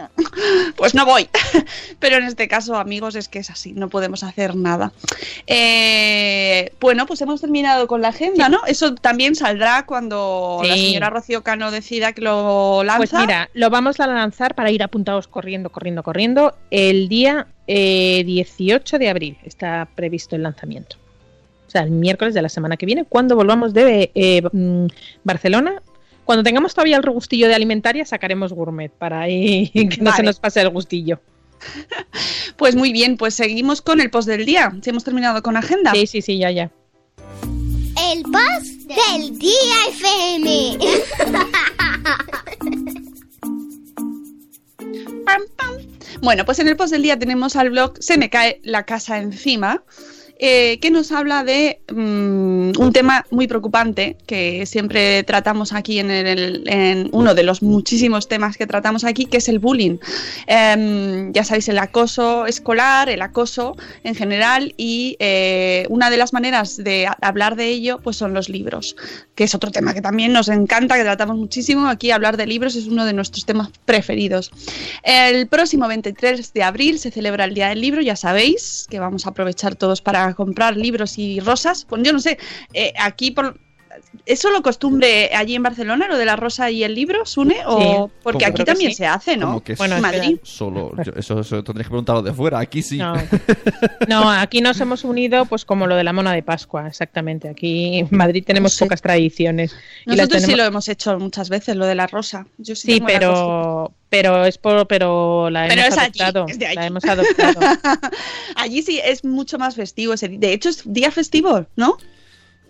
*laughs* pues no voy. *laughs* Pero en este caso, amigos, es que es así, no podemos hacer nada. Eh, bueno, pues hemos terminado con la agenda, ¿no? Eso también saldrá cuando la señora Rocío Cano decida que lo lanza. Pues mira, lo vamos a lanzar para ir corriendo, corriendo, corriendo el día eh, 18 de abril. Está previsto el lanzamiento. O sea, el miércoles de la semana que viene, cuando volvamos de eh, mm, Barcelona. Cuando tengamos todavía el regustillo de alimentaria, sacaremos gourmet para ahí *laughs* que no se nos pase el gustillo. *laughs* Pues muy bien, pues seguimos con el post del día. Si hemos terminado con agenda. Sí, sí, sí, ya, ya. El post del día FM. *laughs* Bueno, pues en el post del día tenemos al blog Se me cae la casa encima, eh, que nos habla de mm, un tema muy preocupante que siempre tratamos aquí en, el- uno de los muchísimos temas que tratamos aquí, que es el bullying. Em, ya sabéis, el acoso escolar, el acoso en general y eh, una de las maneras de hablar de ello pues son los libros, que es otro tema que también nos encanta, que tratamos muchísimo. Aquí hablar de libros es uno de nuestros temas preferidos. El próximo 23 de abril se celebra el Día del Libro, ya sabéis que vamos a aprovechar todos para comprar libros y rosas. Pues yo no sé, eh, aquí por, ¿Es solo costumbre allí en Barcelona lo de la rosa y el libro, Sune? O, porque Como aquí también sí. se hace, ¿no? Que Bueno, en espera. Madrid. Solo, yo- eso, eso tendrías que preguntarlo de fuera. Aquí sí. No. *laughs* No, aquí nos hemos unido pues como lo de la mona de Pascua, exactamente. Aquí en Madrid tenemos pocas tradiciones. Nosotros sí lo hemos hecho muchas veces, lo de la rosa. Yo sí, Sí, tengo la rosa. pero pero es por pero la Pero hemos es allí, adoptado. es de allí. La hemos adoptado. *laughs* Allí sí es mucho más festivo ese día. De hecho, es día festivo, ¿no?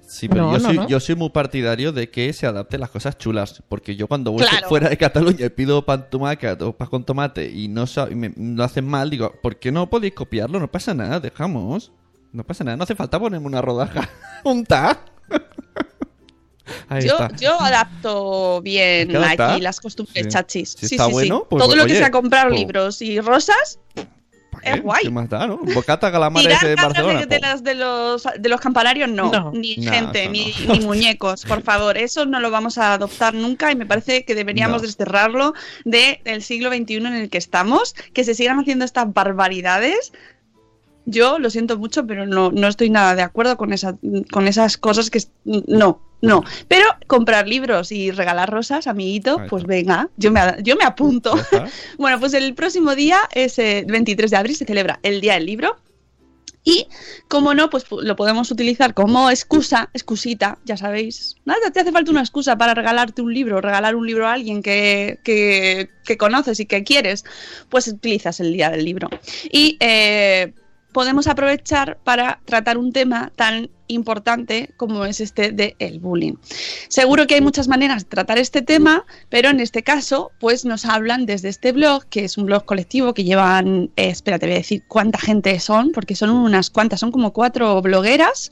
Sí, pero No, yo, no, soy, no. yo soy muy partidario de que se adapten las cosas chulas. Porque yo cuando voy Claro. fuera de Cataluña y pido pan tomate o pan con tomate y no y me, lo hacen mal, digo, ¿por qué no podéis copiarlo? No pasa nada, dejamos. No pasa nada, no hace falta ponerme una rodaja. *laughs* Un ta. Ahí Yo, está. yo adapto bien aquí las costumbres Sí. chachis. Si Sí, está sí, sí. bueno, pues, Todo lo oye, que sea comprar pues- libros y rosas, ¿Pa' es guay. ¿Qué más da, no? Bocata calamares cabras Barcelona. de, de las de los de los campanarios no, No. ni No, gente, ni, no. ni muñecos, por favor, eso no lo vamos a adoptar nunca y me parece que deberíamos No. desterrarlo del siglo XXI en el que estamos, que se sigan haciendo estas barbaridades. Yo lo siento mucho, pero no, no estoy nada de acuerdo con, esa, con esas cosas que... No, no. Pero comprar libros y regalar rosas, amiguito, pues venga, yo me, yo me apunto. *laughs* Bueno, pues el próximo día, es el 23 de abril, se celebra el Día del Libro. Y, como no, pues pu- lo podemos utilizar como excusa, excusita, ya sabéis. Nada, te hace falta una excusa para regalarte un libro, regalar un libro a alguien que, que, que conoces y que quieres, pues utilizas el Día del Libro. Y eh, podemos aprovechar para tratar un tema tan importante como es este de el bullying. Seguro que hay muchas maneras de tratar este tema, pero en este caso, pues nos hablan desde este blog, que es un blog colectivo que llevan, eh, espera, te voy a decir cuánta gente son, porque son unas cuantas, son como cuatro blogueras,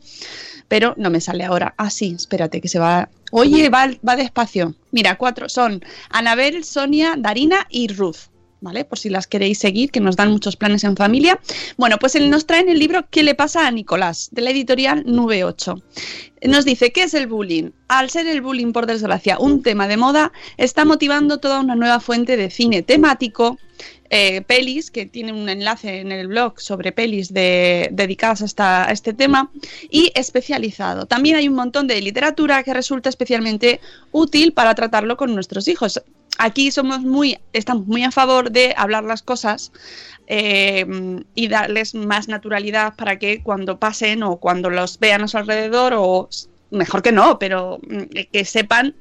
pero no me sale ahora. Ah, sí, espérate, que se va. Oye, va, va despacio. Mira, cuatro son Anabel, Sonia, Darina y Ruth. ¿Vale? Por si las queréis seguir, que nos dan muchos planes en familia. Bueno, pues él nos trae en el libro ¿Qué le pasa a Nicolás? de la editorial Nube 8. Nos dice, ¿qué es el bullying? Al ser el bullying, por desgracia, un tema de moda, está motivando toda una nueva fuente de cine temático, eh, pelis, que tiene un enlace en el blog sobre pelis de- dedicadas a este tema, y especializado. También hay un montón de literatura que resulta especialmente útil para tratarlo con nuestros hijos. Aquí somos muy, estamos muy a favor de hablar las cosas eh, y darles más naturalidad para que cuando pasen o cuando los vean a su alrededor o mejor que no, pero mm, que sepan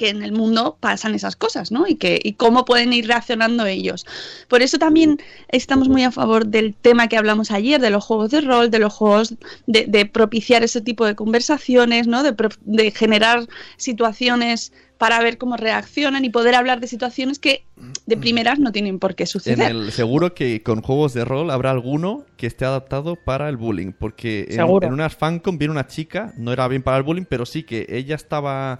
que en el mundo pasan esas cosas, ¿no? Y que y cómo pueden ir reaccionando ellos. Por eso también estamos muy a favor del tema que hablamos ayer, de los juegos de rol, de los juegos de, propiciar ese tipo de conversaciones, ¿no? De generar situaciones para ver cómo reaccionan y poder hablar de situaciones que de primeras no tienen por qué En suceder. el, seguro que con juegos de rol habrá alguno que esté adaptado para el bullying. Porque en, unas fancom viene una chica, no era bien para el bullying, pero sí que ella estaba.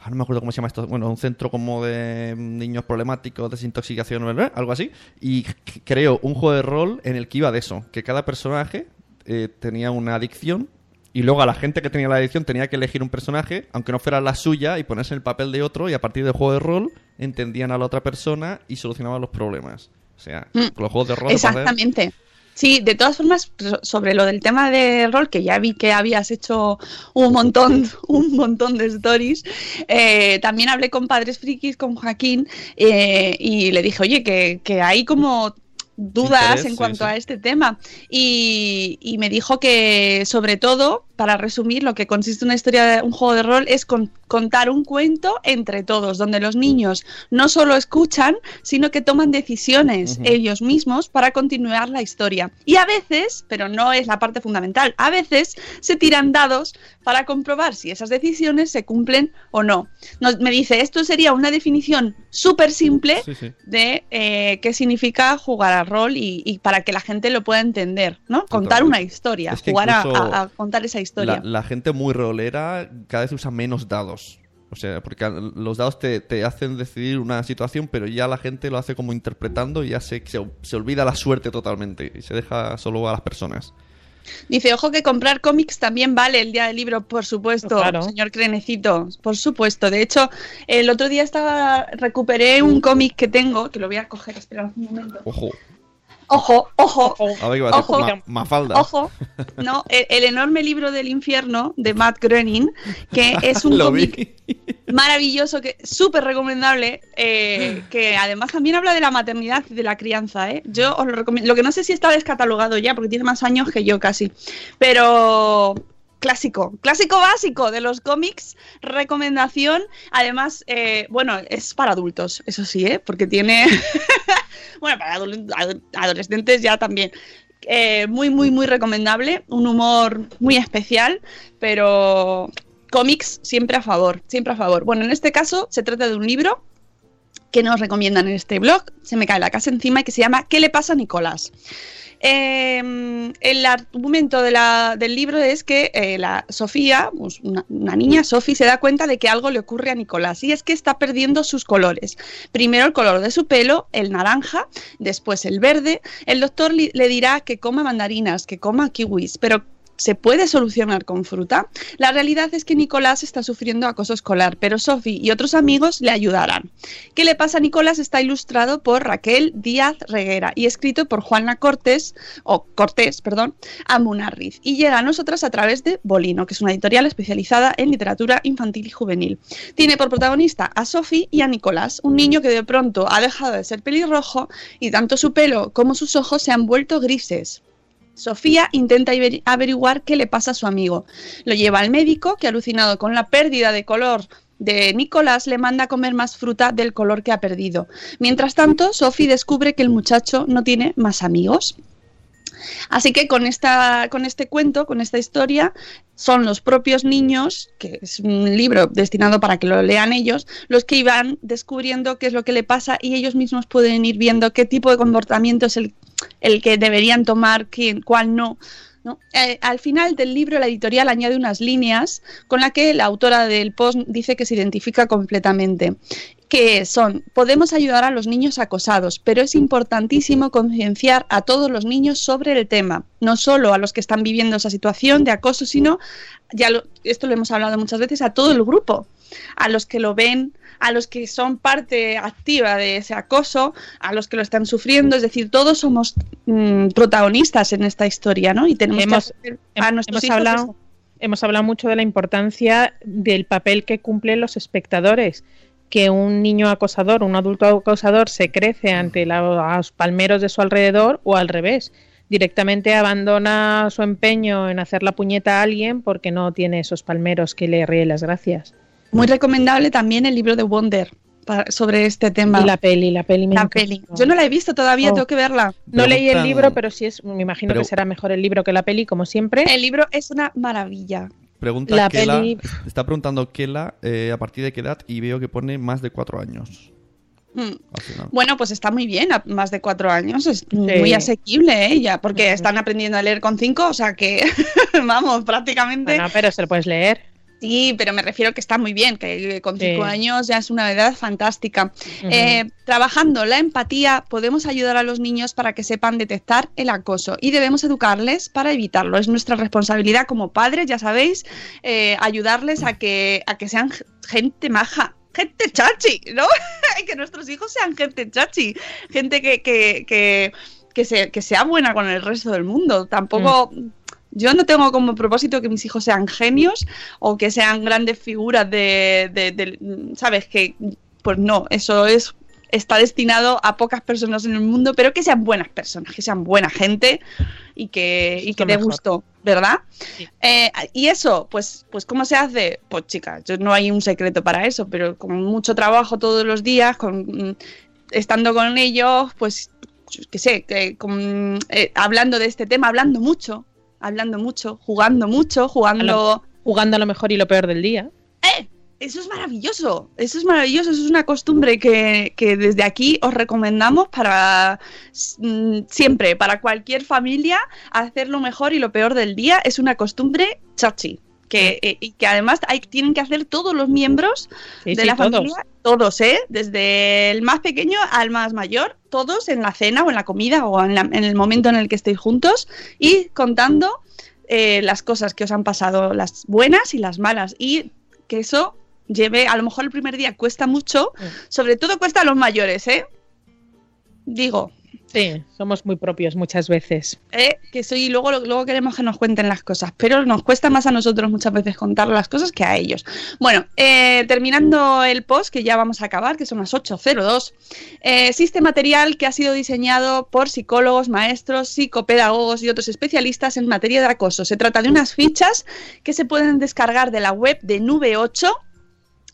ah, no me acuerdo cómo se llama esto. Bueno, un centro como de niños problemáticos, desintoxicación, ¿verdad? algo así. Y c- creó un juego de rol en el que iba de eso: que cada personaje eh, tenía una adicción. Y luego a la gente que tenía la adicción tenía que elegir un personaje, aunque no fuera la suya, y ponerse en el papel de otro, y a partir del juego de rol entendían a la otra persona y solucionaban los problemas. O sea, Mm, con los juegos de rol... Exactamente. Sí, de todas formas, so- sobre lo del tema de rol, que ya vi que habías hecho un montón, *laughs* un montón de stories, eh, también hablé con Padres Frikis, con Joaquín, eh, y le dije, oye, que, que hay como dudas Interés, en cuanto sí. a este tema. Y, y me dijo que, sobre todo, para resumir, lo que consiste una historia de un juego de rol es con- contar un cuento entre todos, donde los niños no solo escuchan, sino que toman decisiones ellos mismos para continuar la historia. Y a veces, pero no es la parte fundamental, a veces se tiran dados para comprobar si esas decisiones se cumplen o no. Nos- me dice, esto sería una definición súper simple Sí, de eh, qué significa jugar al rol y, y para que la gente lo pueda entender, ¿no? Contar Totalmente. una historia, Es que jugar a- incluso a, a contar esa historia. La, la gente muy rolera cada vez usa menos dados. O sea, porque los dados te, te hacen decidir una situación, pero ya la gente lo hace como interpretando y ya se, se, se olvida la suerte totalmente y se deja solo a las personas. Dice, ojo que comprar cómics también vale el día del libro, por supuesto, Claro. señor Crenecito, por supuesto. De hecho, el otro día estaba recuperé un cómic que tengo, que lo voy a coger, espera un momento. Ojo. Ojo, ojo, A ver qué va a decir. Ojo. Ma- Mafalda. ojo. No, el, el enorme libro del infierno de Matt Groening, que es un *laughs* cómic vi. maravilloso, que súper recomendable, eh, que además también habla de la maternidad y de la crianza. ¿eh? Yo os lo recomiendo. Lo que no sé si está descatalogado ya, porque tiene más años que yo casi. Pero clásico, clásico básico de los cómics, recomendación. Además, eh, bueno, es para adultos, eso sí, ¿eh? porque tiene. *laughs* bueno, para adol- ad- adolescentes ya también. Eh, muy, muy, muy recomendable. Un humor muy especial, pero cómics siempre a favor, siempre a favor. Bueno, en este caso se trata de un libro que nos recomiendan en este blog, se me cae la casa encima, y que se llama ¿Qué le pasa a Nicolás? Eh, el argumento del libro es que eh, la Sofía, pues, una, una niña, Sofía, se da cuenta de que algo le ocurre a Nicolás y es que está perdiendo sus colores. Primero el color de su pelo, el naranja, después el verde. El doctor le dirá que coma mandarinas, que coma kiwis, pero ¿Se puede solucionar con fruta? La realidad es que Nicolás está sufriendo acoso escolar, pero Sophie y otros amigos le ayudarán. ¿Qué le pasa a Nicolás? Está ilustrado por Raquel Díaz Reguera y escrito por Juana Cortés, o Cortés, perdón, a Munarriz. Y llega a nosotras a través de Bolino, que es una editorial especializada en literatura infantil y juvenil. Tiene por protagonista a Sophie y a Nicolás, un niño que de pronto ha dejado de ser pelirrojo y tanto su pelo como sus ojos se han vuelto grises. Sofía intenta averi- averiguar qué le pasa a su amigo. Lo lleva al médico, que alucinado con la pérdida de color de Nicolás, le manda a comer más fruta del color que ha perdido. Mientras tanto, Sophie descubre que el muchacho no tiene más amigos. Así que con, esta, con este cuento, con esta historia, son los propios niños, que es un libro destinado para que lo lean ellos, los que iban descubriendo qué es lo que le pasa y ellos mismos pueden ir viendo qué tipo de comportamiento es el, el que deberían tomar, quién, cuál no. Eh, al final del libro la editorial añade unas líneas con la que la autora del post dice que se identifica completamente que son, podemos ayudar a los niños acosados, pero es importantísimo concienciar a todos los niños sobre el tema, no solo a los que están viviendo esa situación de acoso, sino, ya esto lo hemos hablado muchas veces, a todo el grupo, a los que lo ven, a los que son parte activa de ese acoso, a los que lo están sufriendo, es decir, todos somos mm, protagonistas en esta historia, ¿no? Y tenemos Hemos- que a nuestros hemos hablado, eso. hemos hablado mucho de la importancia del papel que cumplen los espectadores. Que un niño acosador, un adulto acosador se crece ante la- los palmeros de su alrededor o al revés. Directamente abandona su empeño en hacer la puñeta a alguien porque no tiene esos palmeros que le ríen las gracias. Muy recomendable también el libro de Wonder sobre este tema. Y la peli, la peli me La encantó. peli. Yo no la he visto todavía, Oh. tengo que verla. No leí el libro, pero sí es, me imagino Pero- que será mejor el libro que la peli, como siempre. El libro es una maravilla. Pregunta La Kela, peli- está preguntando Kela eh, a partir de qué edad y veo que pone más de cuatro años. Mm. Bueno, pues está muy bien, a más de cuatro años, es muy asequible ¿eh? ya, porque están aprendiendo a leer con cinco, o sea que, *laughs* vamos, prácticamente. Bueno, pero se lo puedes leer. Sí, pero me refiero que está muy bien, que con Sí. cinco años ya es una edad fantástica. Eh, trabajando la empatía, podemos ayudar a los niños para que sepan detectar el acoso y debemos educarles para evitarlo. Es nuestra responsabilidad como padres, ya sabéis, eh, ayudarles a que, a que sean gente maja. Gente chachi, ¿no? *laughs* que nuestros hijos sean gente chachi, gente que, que, que, que, se- que sea buena con el resto del mundo. Tampoco, yo no tengo como propósito que mis hijos sean genios o que sean grandes figuras de, de- de- ¿sabes? Que, pues no, eso es está destinado a pocas personas en el mundo, pero que sean buenas personas, que sean buena gente y que, y que dé gusto, ¿verdad? Sí. Eh, y eso, pues, pues ¿cómo se hace? Pues chicas, yo- no hay un secreto para eso, pero con mucho trabajo todos los días, con, estando con ellos, pues, qué sé, que con- eh, hablando de este tema, hablando mucho, hablando mucho, jugando mucho, jugando... Jugando a lo mejor y lo peor del día. ¡Eh! Eso es maravilloso, eso es maravilloso, eso es una costumbre que, que desde aquí os recomendamos para mm, siempre, para cualquier familia, hacer lo mejor y lo peor del día es una costumbre chachi. Que, eh, y que además hay, tienen que hacer todos los miembros Sí, de sí, la familia, todos, ¿eh? Desde el más pequeño al más mayor, todos en la cena o en la comida o en, la- en el momento en el que estéis juntos y contando eh, las cosas que os han pasado, las buenas y las malas. Y que eso lleve, a lo mejor el primer día cuesta mucho, Mm. sobre todo cuesta a los mayores, ¿eh? Digo, Sí, somos muy propios muchas veces. Eh, que soy, luego, luego queremos que nos cuenten las cosas, pero nos cuesta más a nosotros muchas veces contar las cosas que a ellos. Bueno, eh, terminando el post, que ya vamos a acabar, que son las 8.02, eh, existe material que ha sido diseñado por psicólogos, maestros, psicopedagogos y otros especialistas en materia de acoso. Se trata de unas fichas que se pueden descargar de la web de Nube 8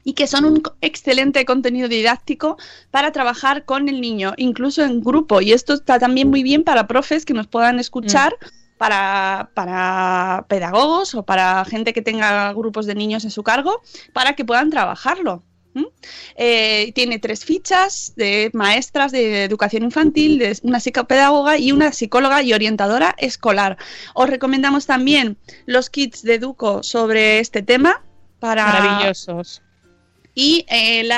y que son un excelente contenido didáctico para trabajar con el niño, incluso en grupo. Y esto está también muy bien para profes que nos puedan escuchar. Para, para pedagogos o para gente que tenga grupos de niños en su cargo, para que puedan trabajarlo. Eh, tiene tres fichas de maestras de educación infantil, de una psicopedagoga y una psicóloga y orientadora escolar. Os recomendamos también los kits de Educo sobre este tema para Maravillosos. Y el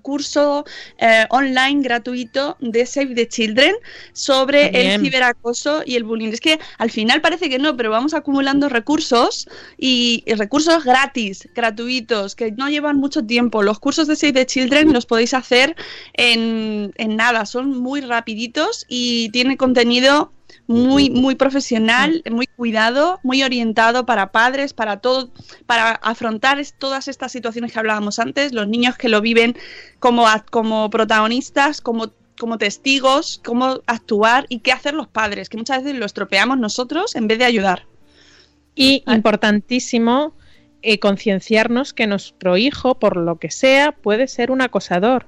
curso eh, online gratuito de Save the Children sobre el ciberacoso y el bullying. Es que al final parece que no, pero vamos acumulando recursos y, y recursos gratis, gratuitos, que no llevan mucho tiempo. Los cursos de Save the Children los podéis hacer en, en nada, son muy rapiditos y tiene contenido muy, muy profesional, muy cuidado, muy orientado para padres, para todo, para afrontar todas estas situaciones que hablábamos antes, los niños que lo viven como, como protagonistas, como, como testigos, cómo actuar y qué hacer los padres, que muchas veces lo estropeamos nosotros en vez de ayudar. Y importantísimo eh, concienciarnos que nuestro hijo, por lo que sea, puede ser un acosador.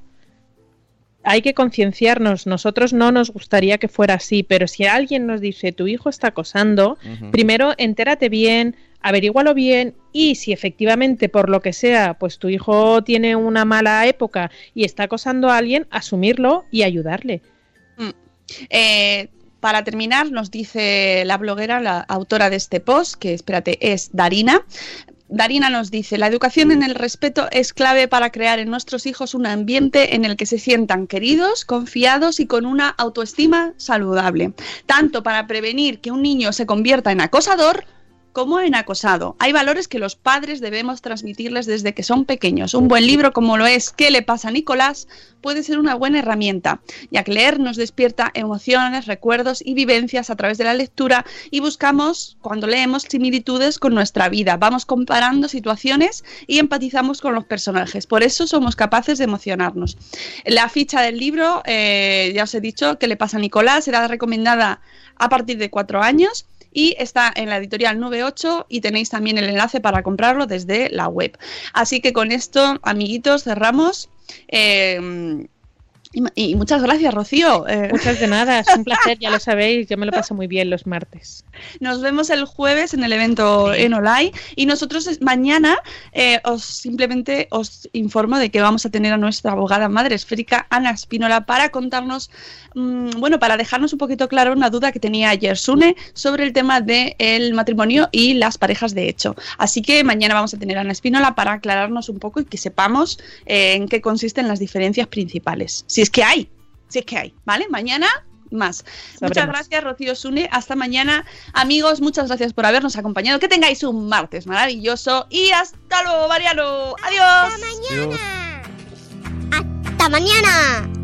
Hay que concienciarnos. Nosotros no nos gustaría que fuera así, pero si alguien nos dice tu hijo está acosando, primero entérate bien, averígualo bien y si efectivamente por lo que sea, pues tu hijo tiene una mala época y está acosando a alguien, asumirlo y ayudarle. Eh, para terminar, nos dice la bloguera, la autora de este post, que espérate, es Darina. Darina nos dice, la educación en el respeto es clave para crear en nuestros hijos un ambiente en el que se sientan queridos, confiados y con una autoestima saludable, tanto para prevenir que un niño se convierta en acosador como en acosado. Hay valores que los padres debemos transmitirles desde que son pequeños. Un buen libro como lo es ¿Qué le pasa a Nicolás? puede ser una buena herramienta, ya que leer nos despierta emociones, recuerdos y vivencias a través de la lectura y buscamos, cuando leemos, similitudes con nuestra vida. Vamos comparando situaciones y empatizamos con los personajes. Por eso somos capaces de emocionarnos. La ficha del libro, eh, ya os he dicho, ¿Qué le pasa a Nicolás? Será recomendada a partir de cuatro años y está en la editorial Nube 8 y tenéis también el enlace para comprarlo desde la web. Así que con esto, amiguitos, cerramos. Eh, y, y muchas gracias, Rocío. Eh, Muchas de nada, es un *laughs* placer, ya lo sabéis, yo me lo paso muy bien los martes. Nos vemos el jueves en el evento en Olay y nosotros mañana eh, os simplemente os informo de que vamos a tener a nuestra abogada madre esférica Ana Espínola para contarnos, mm, bueno, para dejarnos un poquito claro una duda que tenía ayer Sune sobre el tema del matrimonio y las parejas de hecho. Así que mañana vamos a tener a Ana Espínola para aclararnos un poco y que sepamos eh, en qué consisten las diferencias principales. Si es que hay, si es que hay, ¿vale? Mañana más. Muchas gracias, Rocío Sune. Hasta mañana. Amigos, muchas gracias por habernos acompañado. Que tengáis un martes maravilloso. Y hasta luego, Mariano. Adiós. Dios. ¡Hasta mañana!